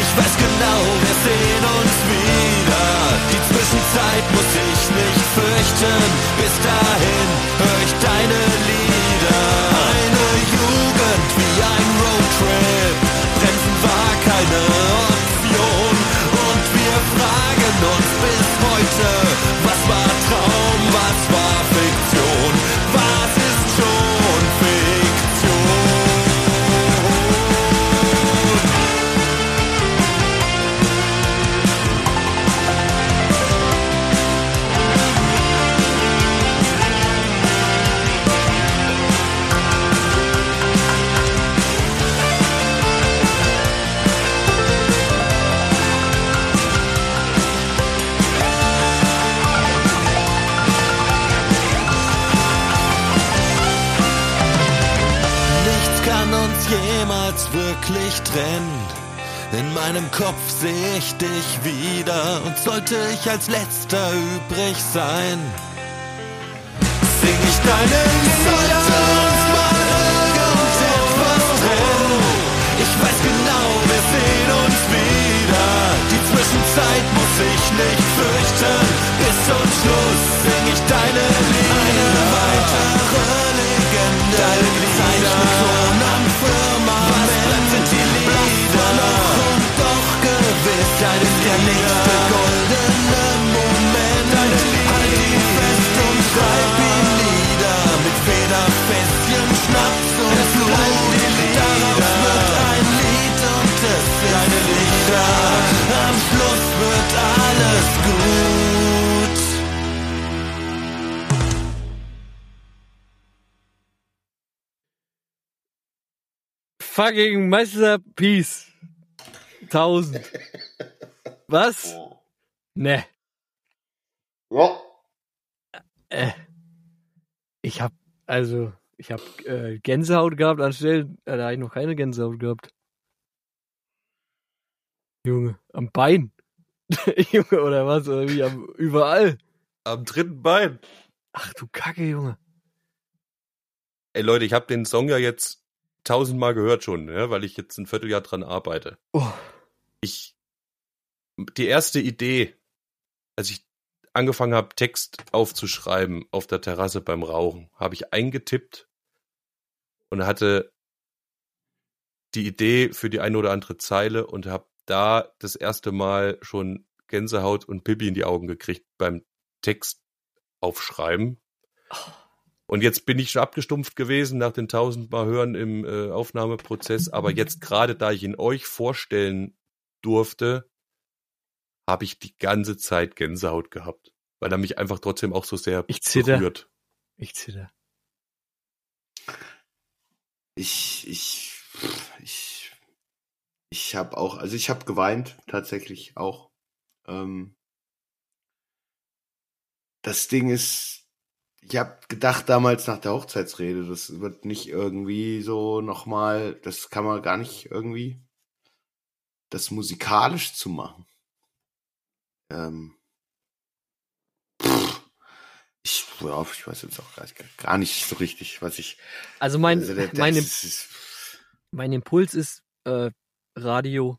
ich weiß genau, wir sehen uns wieder. Die Zwischenzeit muss ich nicht fürchten, bis dahin hör ich deine Lieder. Eine Jugend wie ein Roadtrip, Bremsen war keine Option. Und wir fragen uns bis heute, was war Traum, was war trennen. In meinem Kopf sehe ich dich wieder und sollte ich als letzter übrig sein, sing ich deine Lieder. Ich weiß genau, wir sehen uns wieder. Die Zwischenzeit muss ich nicht fürchten. Bis zum Schluss sing ich deine Lieder. Eine weitere Legende. Deine Zeichnung am Firmament. Goldene Moment. Halt ihn fest und schreib ihn nieder. Mit Schnaps und Blut. Daraus wird ein Lied und deine Lichter. Am Schluss wird alles gut. Fucking Masterpiece. 1000. [LAUGHS] Was? Ne. Ja. Äh. Ich hab, also, ich hab äh, Gänsehaut gehabt anstelle, äh, da hab ich noch keine Gänsehaut gehabt. Junge, am Bein. [LAUGHS] Junge, oder was? Oder wie? Am, überall. Am dritten Bein. Ach du Kacke, Junge. Ey Leute, ich habe den Song ja jetzt tausendmal gehört schon, ja, weil ich jetzt ein Vierteljahr dran arbeite. Oh. Ich die erste Idee, als ich angefangen habe, Text aufzuschreiben auf der Terrasse beim Rauchen, habe ich eingetippt und hatte die Idee für die eine oder andere Zeile und habe da das erste Mal schon Gänsehaut und Pipi in die Augen gekriegt beim Text aufschreiben. Und jetzt bin ich schon abgestumpft gewesen nach den tausendmal Hören im äh, Aufnahmeprozess, aber jetzt [LAUGHS] gerade da ich ihn euch vorstellen durfte, habe ich die ganze Zeit Gänsehaut gehabt, weil er mich einfach trotzdem auch so sehr Ich zitter. berührt. Ich zitter. Ich, ich, ich, ich habe auch, also ich habe geweint, tatsächlich auch. Ähm, das Ding ist, ich habe gedacht damals nach der Hochzeitsrede, das wird nicht irgendwie so nochmal, das kann man gar nicht irgendwie, das musikalisch zu machen. Ähm, pff, ich, ja, ich weiß jetzt auch gar nicht, gar nicht so richtig, was ich. Also mein, also der- mein, das ist- mein Impuls ist äh, Radio,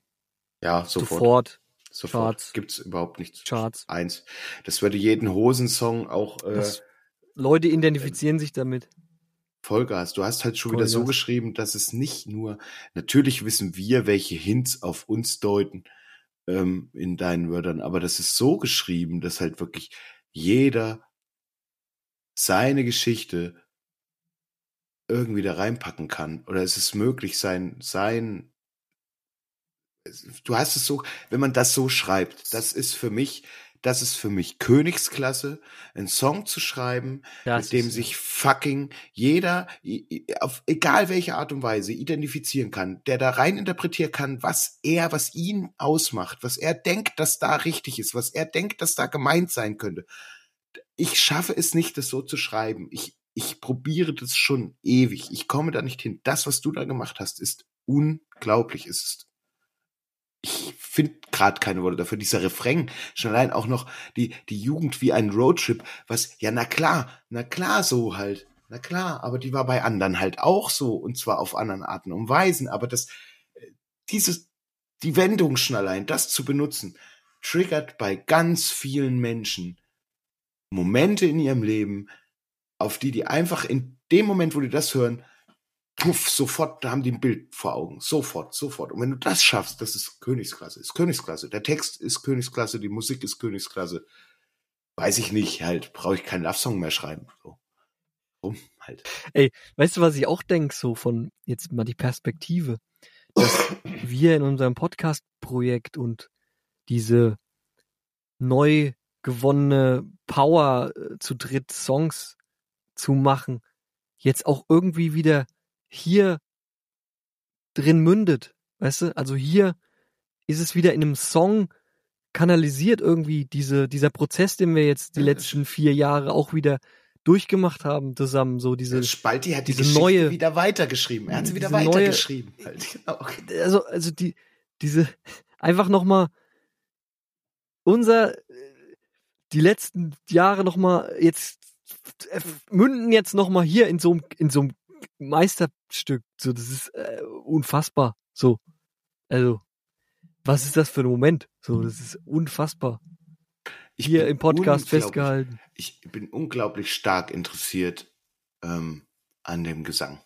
ja, sofort. sofort, Sofort. Charts. Gibt's überhaupt nichts. Charts. Eins. Das würde jeden Hosensong auch äh, Das, Leute identifizieren sich damit. Vollgas. Du hast halt schon wieder so Vollgas. geschrieben, dass es nicht nur, natürlich wissen wir, welche Hints auf uns deuten ähm, in deinen Wörtern, aber das ist so geschrieben, dass halt wirklich jeder seine Geschichte irgendwie da reinpacken kann. Oder es ist möglich, sein, sein, du hast es so, wenn man das so schreibt, das ist für mich, das ist für mich Königsklasse, einen Song zu schreiben, Das mit dem sich fucking jeder, auf egal welche Art und Weise, identifizieren kann, der da rein interpretieren kann, was er, was ihn ausmacht, was er denkt, dass da richtig ist, was er denkt, dass da gemeint sein könnte. Ich schaffe es nicht, das so zu schreiben. Ich, ich probiere das schon ewig. Ich komme da nicht hin. Das, was du da gemacht hast, ist unglaublich. Es ist ich finde gerade keine Worte dafür. Dieser Refrain, schon allein auch noch die, die Jugend wie ein Roadtrip, was, ja, na klar, na klar so halt. Na klar, aber die war bei anderen halt auch so und zwar auf anderen Arten und Weisen. Aber das, äh, dieses, die Wendung schon allein, das zu benutzen, triggert bei ganz vielen Menschen Momente in ihrem Leben, auf die die einfach in dem Moment, wo die das hören, puff, sofort, da haben die ein Bild vor Augen. Sofort, sofort. Und wenn du das schaffst, das ist Königsklasse, ist Königsklasse. Der Text ist Königsklasse, die Musik ist Königsklasse. Weiß ich nicht, halt, brauche ich keinen Love-Song mehr schreiben. So. Rum, halt. Weißt du, was ich auch denke, so von jetzt mal die Perspektive, dass [COUGHS] wir in unserem Podcast-Projekt und diese neu gewonnene Power äh, zu dritt Songs zu machen, jetzt auch irgendwie wieder hier drin mündet. Weißt du? Also hier ist es wieder in einem Song kanalisiert irgendwie diese, dieser Prozess, den wir jetzt die letzten vier Jahre auch wieder durchgemacht haben zusammen, so diese, Spalti hat die diese Geschichte neue- wieder weitergeschrieben. Er hat sie wieder weitergeschrieben. Halt, [LAUGHS] genau. also, also die, diese, einfach nochmal unser, äh, die letzten Jahre nochmal jetzt, äh, münden jetzt nochmal hier in so einem, in so einem Meisterstück. So, das ist äh, unfassbar. So. Also, was ist das für ein Moment? So, das ist unfassbar. Ich Hier im Podcast festgehalten. Ich bin unglaublich stark interessiert ähm, an dem Gesang.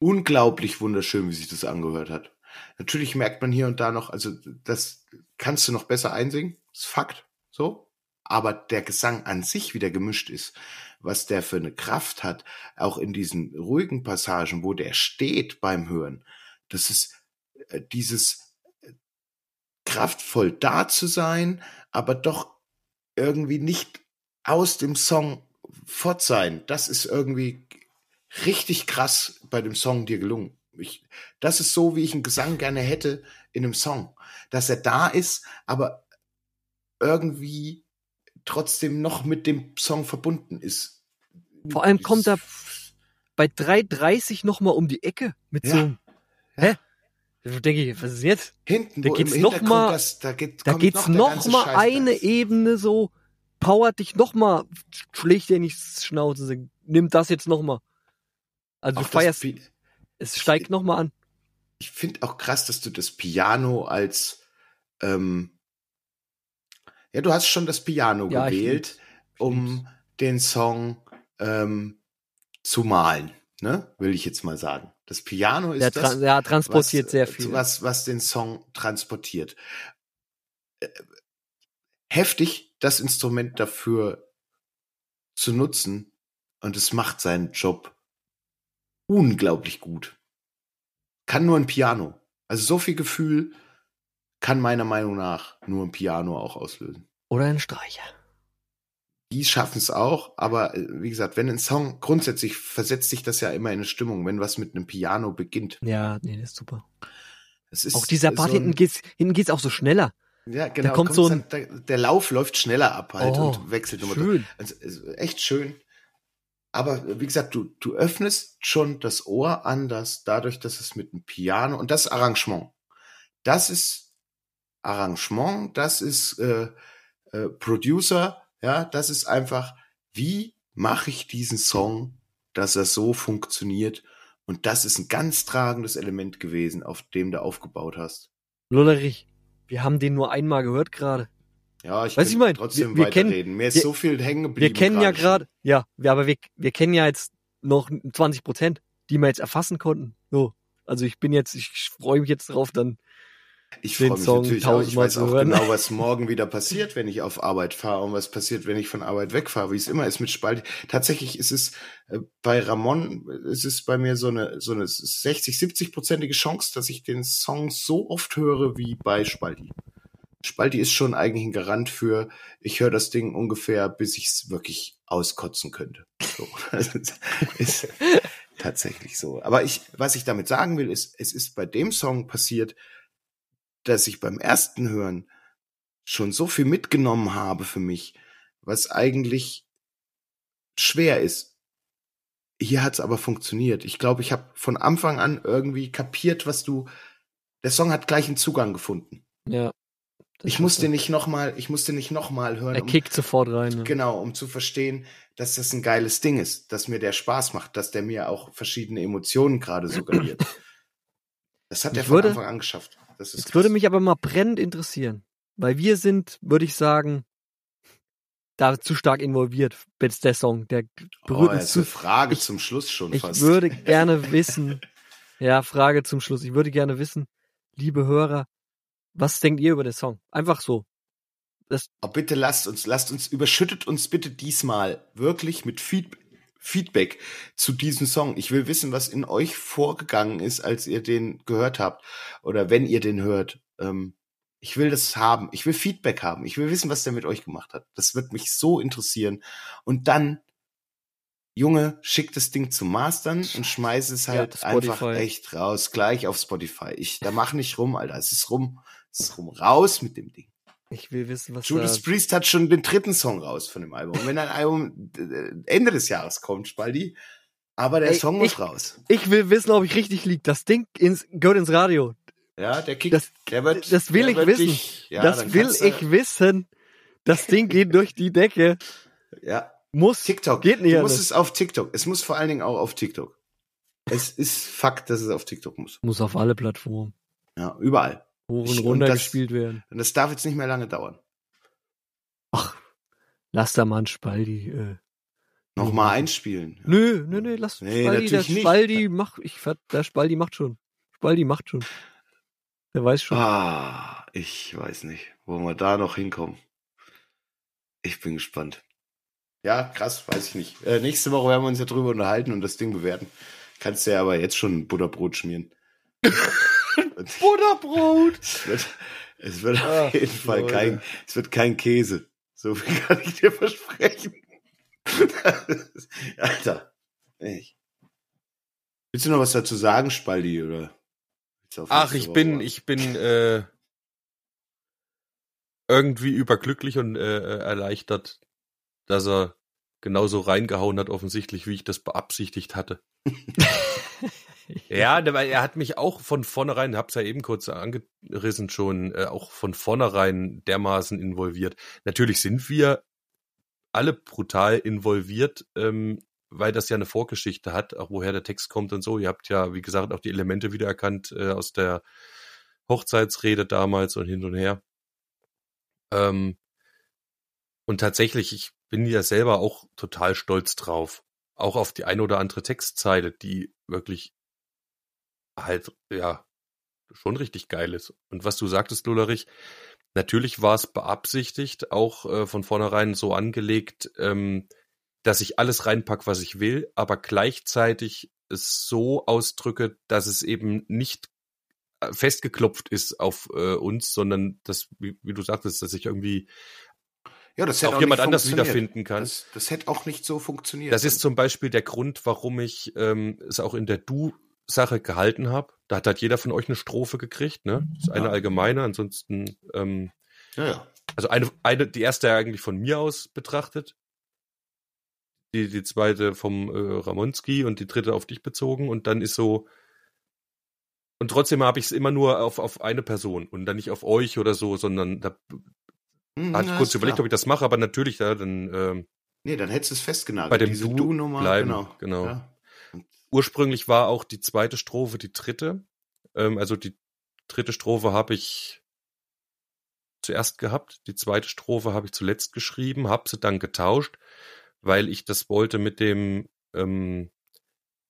Unglaublich wunderschön, wie sich das angehört hat. Natürlich merkt man hier und da noch, also das kannst du noch besser einsingen, ist Fakt, so. Aber der Gesang an sich wieder gemischt ist, was der für eine Kraft hat, auch in diesen ruhigen Passagen, wo der steht beim Hören, das ist äh, dieses äh, kraftvoll da zu sein, aber doch irgendwie nicht aus dem Song fort sein. Das ist irgendwie richtig krass bei dem Song dir gelungen. Ich, das ist so, wie ich einen Gesang gerne hätte in einem Song. Dass er da ist, aber irgendwie trotzdem noch mit dem Song verbunden ist. Vor allem kommt er bei 3,30 nochmal um die Ecke mit Ja. so einem, hä? Da denke ich, was ist jetzt? Hinten, Da geht's noch mal- das, da, geht, Da geht's noch ganze mal Scheiß eine da. Ebene so, powert dich noch mal, schlägt dir nicht Schnauze, nimm das jetzt noch mal. Also Auch du das feierst, Pi- es steigt noch mal an. ich finde auch krass, dass du das Piano als ähm, ja, du hast schon das Piano Ja, ich gewählt, lieb's. Ich um den Song ähm, zu malen, ne? Will ich jetzt mal sagen. Das Piano ist Der, das, tra der transportiert was, sehr äh, viel. Was, was den Song transportiert. Äh, Heftig, das Instrument dafür zu nutzen und es macht seinen Job unglaublich gut. Kann nur ein Piano. Also so viel Gefühl kann meiner Meinung nach nur ein Piano auch auslösen. Oder ein Streicher. Die schaffen es auch, aber äh, wie gesagt, wenn ein Song grundsätzlich versetzt sich das ja immer in eine Stimmung, wenn was mit einem Piano beginnt. Ja, nee, das ist super. Es ist Auch dieser Part so hinten geht's, hinten geht's auch so schneller. Ja, genau. kommt so ein- dann, der, Lauf läuft schneller ab halt Oh, und wechselt immer. schön. Also, also echt schön. Aber wie gesagt, du, du öffnest schon das Ohr anders, dadurch, dass es mit dem Piano und das Arrangement. Das ist Arrangement, das ist äh, äh, Producer, ja, das ist einfach, wie mache ich diesen Song, dass er so funktioniert? Und das ist ein ganz tragendes Element gewesen, auf dem du aufgebaut hast. Lollerich, wir haben den nur einmal gehört gerade. Ja, ich will ich mein, trotzdem wir- wir kennen- weiterreden. Mir ist wir- so viel hängen geblieben. Wir kennen ja schon. gerade, ja, wir, aber wir, wir kennen ja jetzt noch 20 Prozent, die wir jetzt erfassen konnten. So. Also ich bin jetzt, ich freue mich jetzt drauf, dann Ich freue mich Song natürlich auch. Ich weiß auch hören. genau, was [LAUGHS] morgen wieder passiert, wenn ich auf Arbeit fahre und was passiert, wenn ich von Arbeit wegfahre, wie es immer ist mit Spalt. Tatsächlich ist es äh, bei Ramon, ist es bei mir so eine, so eine 60, 70 prozentige Chance, dass ich den Song so oft höre wie bei Spalti. Spalti ist schon eigentlich ein Garant für, ich höre das Ding ungefähr, bis ich es wirklich auskotzen könnte. So. [LAUGHS] Ist tatsächlich so. Aber ich, was ich damit sagen will, ist, es ist bei dem Song passiert, dass ich beim ersten Hören schon so viel mitgenommen habe für mich, was eigentlich schwer ist. Hier hat es aber funktioniert. Ich glaube, ich habe von Anfang an irgendwie kapiert, was du. Der Song hat gleich einen Zugang gefunden. ja. Ich musste stimmt. nicht noch mal, ich musste nicht noch mal hören, Er um, kickt sofort rein. Ne? genau, um zu verstehen, dass das ein geiles Ding ist, dass mir der Spaß macht, dass der mir auch verschiedene Emotionen gerade suggeriert. [CLEARS THROAT] Das hat Ich er von würde- Anfang an geschafft. Das ist Jetzt würde krass. mich aber mal brennend interessieren, weil wir sind, würde ich sagen, da zu stark involviert, jetzt der Song, der berührt oh, uns jetzt zu Frage ich- zum Schluss schon Ich fast. würde [LAUGHS] gerne wissen, ja, Frage zum Schluss. Ich würde gerne wissen, liebe Hörer, was denkt ihr über den Song? Einfach so. Oh, bitte lasst uns, lasst uns, überschüttet uns bitte diesmal wirklich mit Feed Feedback zu diesem Song. Ich will wissen, was in euch vorgegangen ist, als ihr den gehört habt oder wenn ihr den hört. Ähm, ich will das haben. Ich will Feedback haben. Ich will wissen, was der mit euch gemacht hat. Das wird mich so interessieren. Und dann, Junge, schick das Ding zum Mastern und schmeiß es Ja, halt Spotify. einfach echt raus, gleich auf Spotify. Ich, da mach nicht rum, Alter. Es ist rum. Es ist rum. Raus mit dem Ding. Ich will wissen, was Judas da... Priest hat schon den dritten Song raus von dem Album. Und wenn ein Album äh, Ende des Jahres kommt, Spaldi, aber der Ey, Song muss ich- raus. Ich will wissen, ob ich richtig lieg. Das Ding ins, gehört ins Radio. Ja, der Kick, Das- der wird, das will ich wissen. Dich, ja, das will ich wissen. Das Ding geht durch die Decke. Ja, Muss. TikTok. Geht nicht du musst es auf TikTok. Es muss vor allen Dingen auch auf TikTok. Es ist Fakt, dass es auf TikTok muss. Muss auf alle Plattformen Ja, überall. Hoch und und runter das- gespielt werden. Und das darf jetzt nicht mehr lange dauern. Ach, lass da mal einen Spaldi. Äh. Nochmal einspielen. Nö, nö, nö, lass Nee, Spaldi. Der natürlich nicht. Spaldi macht, ich, der Spaldi macht schon. Spaldi macht schon. Der weiß schon. Ah, ich weiß nicht, wo wir da noch hinkommen. Ich bin gespannt. Ja, krass, weiß ich nicht. Äh, nächste Woche werden wir uns ja drüber unterhalten und das Ding bewerten. Kannst du ja aber jetzt schon Butterbrot schmieren. [LAUGHS] [LAUGHS] Butterbrot! es wird, es wird Ach, auf jeden Fall Leute. kein, es wird kein Käse. So viel kann ich dir versprechen. [LAUGHS] Alter, echt. Willst du noch was dazu sagen, Spaldi, oder? Ach, ich Woche bin, ich bin äh, irgendwie überglücklich und äh, erleichtert, dass er genauso reingehauen hat, offensichtlich, wie ich das beabsichtigt hatte. [LAUGHS] [LAUGHS] Ja, weil er hat mich auch von vornherein, hab's ja eben kurz angerissen schon, äh, auch von vornherein dermaßen involviert. Natürlich sind wir alle brutal involviert, ähm, weil das ja eine Vorgeschichte hat, auch woher der Text kommt und so. Ihr habt ja, wie gesagt, auch die Elemente wiedererkannt äh, aus der Hochzeitsrede damals und hin und her. Ähm, und tatsächlich, ich bin ja selber auch total stolz drauf. Auch auf die eine oder andere Textzeile, die wirklich halt, ja, schon richtig geil ist. Und was du sagtest, Lullerich, natürlich war es beabsichtigt, auch äh, von vornherein so angelegt, ähm, dass ich alles reinpack, was ich will, aber gleichzeitig es so ausdrücke, dass es eben nicht äh, festgeklopft ist auf äh, uns, sondern dass, wie, wie du sagtest, dass ich irgendwie Ja, das auch auch jemand anders wiederfinden kann. Das, das hätte auch nicht so funktioniert. Das ist zum Beispiel der Grund, warum ich ähm, es auch in der Du-Sache gehalten habe. Da hat halt jeder von euch eine Strophe gekriegt, ne? Das ist eine Ja. allgemeine, ansonsten, ähm, ja, ja. also eine, eine, die erste eigentlich von mir aus betrachtet. Die, die zweite vom äh, Ramonski und die dritte auf dich bezogen und dann ist so, und trotzdem habe ich es immer nur auf, auf eine Person und dann nicht auf euch oder so, sondern da Hm, hatte ich kurz überlegt, klar. ob ich das mache, aber natürlich, ja, dann ähm, Nee, dann hättest du es festgenagelt. bei dem Diese Du Du-Nummer, bleiben, genau. genau. Ja. Ursprünglich war auch die zweite Strophe die dritte. Ähm, also die dritte Strophe habe ich zuerst gehabt, die zweite Strophe habe ich zuletzt geschrieben, habe sie dann getauscht, weil ich das wollte mit dem ähm,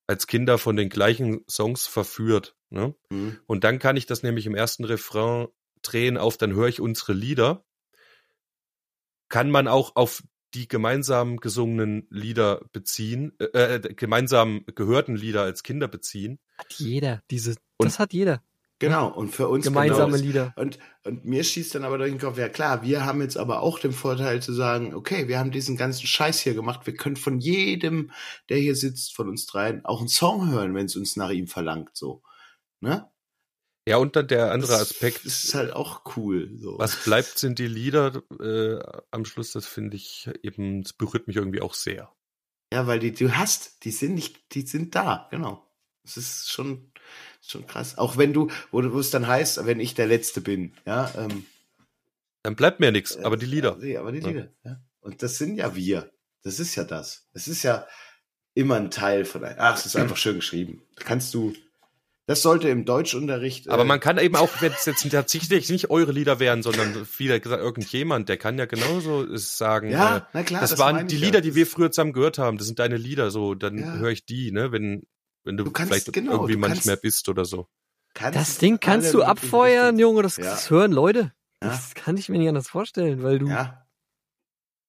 als Kinder von den gleichen Songs verführt. Ne? Hm. Und dann kann ich das nämlich im ersten Refrain drehen auf, dann höre ich unsere Lieder. Kann man auch auf die gemeinsam gesungenen Lieder beziehen, äh, äh, gemeinsam gehörten Lieder als Kinder beziehen. Hat jeder. Diese, Und- das hat jeder. Genau, und für uns Gemeinsame genau. Lieder. Und, und mir schießt dann aber durch den Kopf, ja klar, wir haben jetzt aber auch den Vorteil zu sagen, okay, wir haben diesen ganzen Scheiß hier gemacht, wir können von jedem, der hier sitzt, von uns dreien, auch einen Song hören, wenn es uns nach ihm verlangt, so. Ne? Ja, und dann der andere Das Aspekt, ist halt auch cool, so. was bleibt, sind die Lieder äh, am Schluss, das finde ich eben, das berührt mich irgendwie auch sehr. Ja, weil die, du hast, die sind nicht, die sind da, genau. Das ist schon, schon krass. Auch wenn du, wo, es dann heißt, wenn ich der Letzte bin, ja, ähm, Dann bleibt mir nichts, aber die Lieder. Ja, aber die Ja. Lieder, ja. Und das sind ja wir. Das ist ja das. Es ist ja immer ein Teil von einem. Ach, es ist [CLEARS THROAT] einfach schön geschrieben. Da kannst du, das sollte im Deutschunterricht. Aber äh, man kann eben auch, wenn es jetzt tatsächlich nicht eure Lieder wären, sondern wieder gesagt, irgendjemand, der kann ja genauso sagen, Ja, äh, na klar. das, waren meine die Lieder, ja. die wir früher zusammen gehört haben, das sind deine Lieder, so, dann Ja. höre ich die, ne, wenn, wenn du, Du kannst- vielleicht genau, irgendwie du mal kannst- nicht mehr bist oder so. Das Ding kannst du abfeuern, Junge. Das, Ja. das hören Leute. Ja. Das kann ich mir nicht anders vorstellen, weil du, Ja,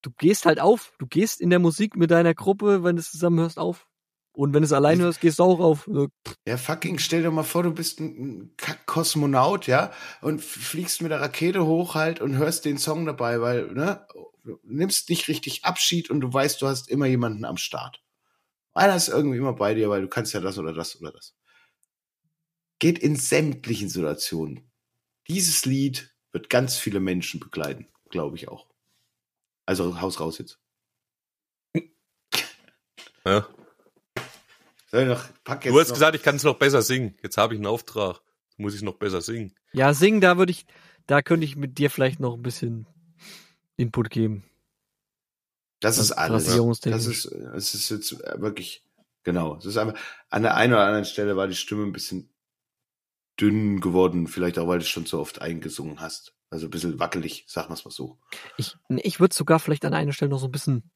du gehst halt auf. Du gehst in der Musik mit deiner Gruppe, wenn du es zusammen hörst, auf. Und wenn du es allein hörst, gehst du auch auf. So, ja, fucking, stell dir mal vor, du bist ein, Kack-Kosmonaut, ja, und fliegst mit der Rakete hoch halt und hörst den Song dabei, weil, ne, du nimmst nicht richtig Abschied und du weißt, du hast immer jemanden am Start. Einer ist irgendwie immer bei dir, weil du kannst ja das oder das oder das. Geht in sämtlichen Situationen. Dieses Lied Wird ganz viele Menschen begleiten, glaube ich auch. Also Haus raus jetzt. Ja. Soll ich noch, pack jetzt Du hast noch, gesagt, ich kann es noch besser singen. Jetzt habe ich einen Auftrag. Muss ich noch besser singen. Ja, singen, da würde ich, da könnte ich mit dir vielleicht noch ein bisschen Input geben. das ist alles. Das ist, es ist jetzt wirklich, genau. Es ist einfach, an der einen oder anderen Stelle war die Stimme ein bisschen dünn geworden, vielleicht auch, weil du schon so oft eingesungen hast. Also ein bisschen wackelig, sagen wir es mal so. Ich, ich würde sogar vielleicht an einer Stelle noch so ein bisschen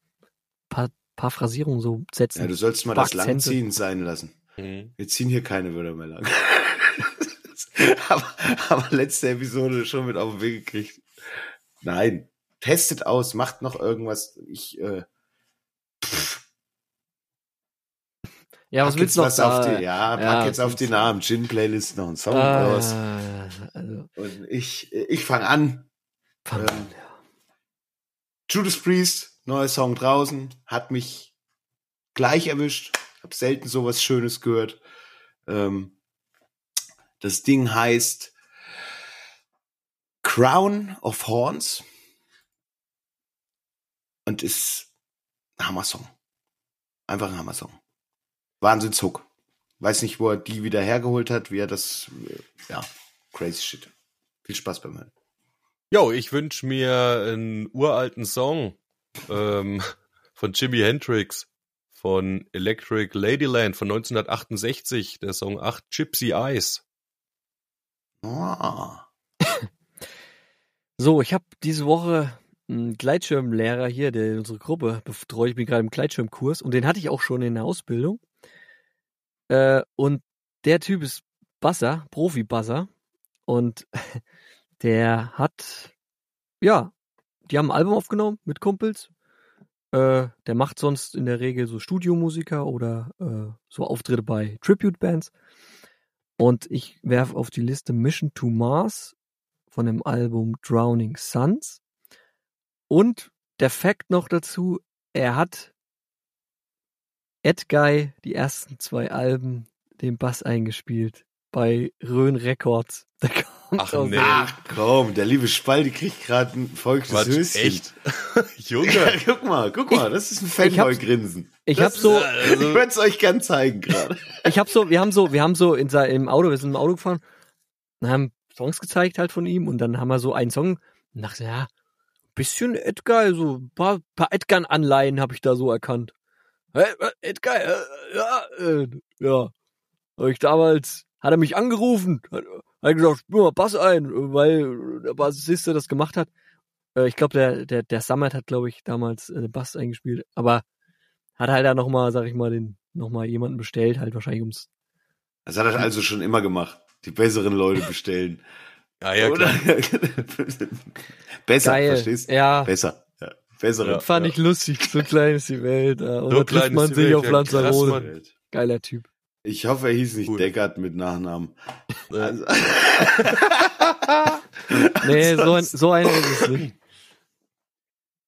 paar, paar Phrasierungen so setzen. Ja, du sollst mal das. Langziehen sein lassen. Mhm. Wir ziehen hier keine Wörter mehr lang. [LAUGHS] aber, aber letzte Episode schon mit auf den Weg gekriegt. Nein. Testet aus, macht noch irgendwas. Ich, äh, ja, was pack willst jetzt du noch was auf da? die, ja, pack Ja, jetzt auf die? Namen. Gin-Playlist noch einen Song raus. Ah, also, Und ich, ich fange an. fang Ähm, an, ja. Judas Priest, neuer Song draußen, hat mich gleich erwischt. Hab selten sowas Schönes gehört. Ähm, das Ding heißt Crown of Horns und ist ein Hammer-Song. Einfach ein Hammer-Song. Wahnsinnshook. Weiß nicht, wo er die wieder hergeholt hat, wie er das, äh, ja, crazy shit. Viel Spaß beim Hören. Jo, ich wünsche mir einen uralten Song ähm, [LAUGHS] von Jimi Hendrix von Electric Ladyland von 1968, der Song 8 Gypsy Eyes. Ah. So, ich habe diese Woche einen Gleitschirmlehrer hier, der unsere Gruppe betreut. Ich bin gerade im Gleitschirmkurs und den hatte ich auch schon in der Ausbildung. Äh, und der Typ ist Basser, Profi-Basser. Und [LAUGHS] der hat, ja, die haben ein Album aufgenommen mit Kumpels. Äh, der macht sonst in der Regel so Studiomusiker oder äh, so Auftritte bei Tribute-Bands. Und ich werfe auf die Liste Mission to Mars von dem Album Drowning Suns. Und der Fact noch dazu, er hat Ed Guy die ersten zwei Alben den Bass eingespielt bei Rhön Records. [LAUGHS] Da Ach, nee. Ach komm, der liebe Spaldi kriegt gerade ein Quatsch, Höschen. echt? [LAUGHS] Junge. Ja, guck mal, guck mal, das ist ein Fanboy-Grinsen. Ich Das hab so, ist- ich würde es euch gern zeigen gerade. [LAUGHS] ich hab so, wir haben so, wir haben so in im Auto, wir sind im Auto gefahren und haben Songs gezeigt halt von ihm und dann haben wir so einen Song und dachte, ja, bisschen Edgar, so ein paar, paar Edgar-Anleihen habe ich da so erkannt. Hey, äh, Edgar, äh, ja, äh, ja. Hab ich damals, hat er mich angerufen, hat, hat gesagt, spiel mal Bass ein, weil der Bassist der das gemacht hat. Äh, ich glaube, der, der, der Summit hat, glaube ich, damals äh, den Bass eingespielt, aber hat halt da nochmal, sag ich mal, den, nochmal jemanden bestellt, halt wahrscheinlich ums Das hat er also schon immer gemacht. Die besseren Leute bestellen. [LAUGHS] Ja, ja, Oder? klar. [LAUGHS] Besser, Geil. verstehst du? Ja, Besser. Ja. Bessere. Ja. fand ich lustig. So klein ist die Welt. äh, [LAUGHS] Und So da klein trifft ist man sich Welt, auf ja, Lanzarote. Geiler Typ. Ich hoffe, er hieß nicht Cool. Deckard mit Nachnamen. Also, [LAUGHS] Nee, so, ein, so einer ist es nicht.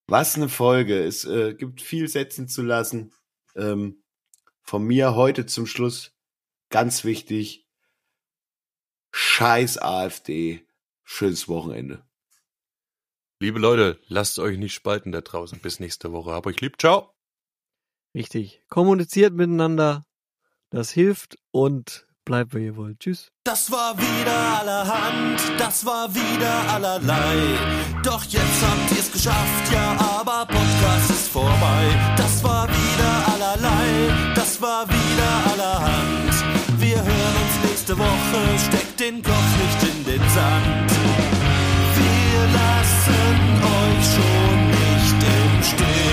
Was eine Folge. Es äh, gibt viel setzen zu lassen. Ähm, von mir heute zum Schluss ganz wichtig. Scheiß AfD. Schönes Wochenende. Liebe Leute, lasst euch nicht spalten da draußen. Bis nächste Woche. Hab euch lieb. Ciao. Richtig. Kommuniziert miteinander. Das hilft und bleibt, wer ihr wollt. Tschüss. Das war wieder allerhand, das war wieder allerlei. Doch jetzt habt ihr's geschafft, ja, aber Podcast ist vorbei. Das war wieder allerlei, das war wieder allerhand. Wir hören uns nächste Woche, steckt den Kopf nicht in den Sand. Wir lassen euch schon nicht im Stich.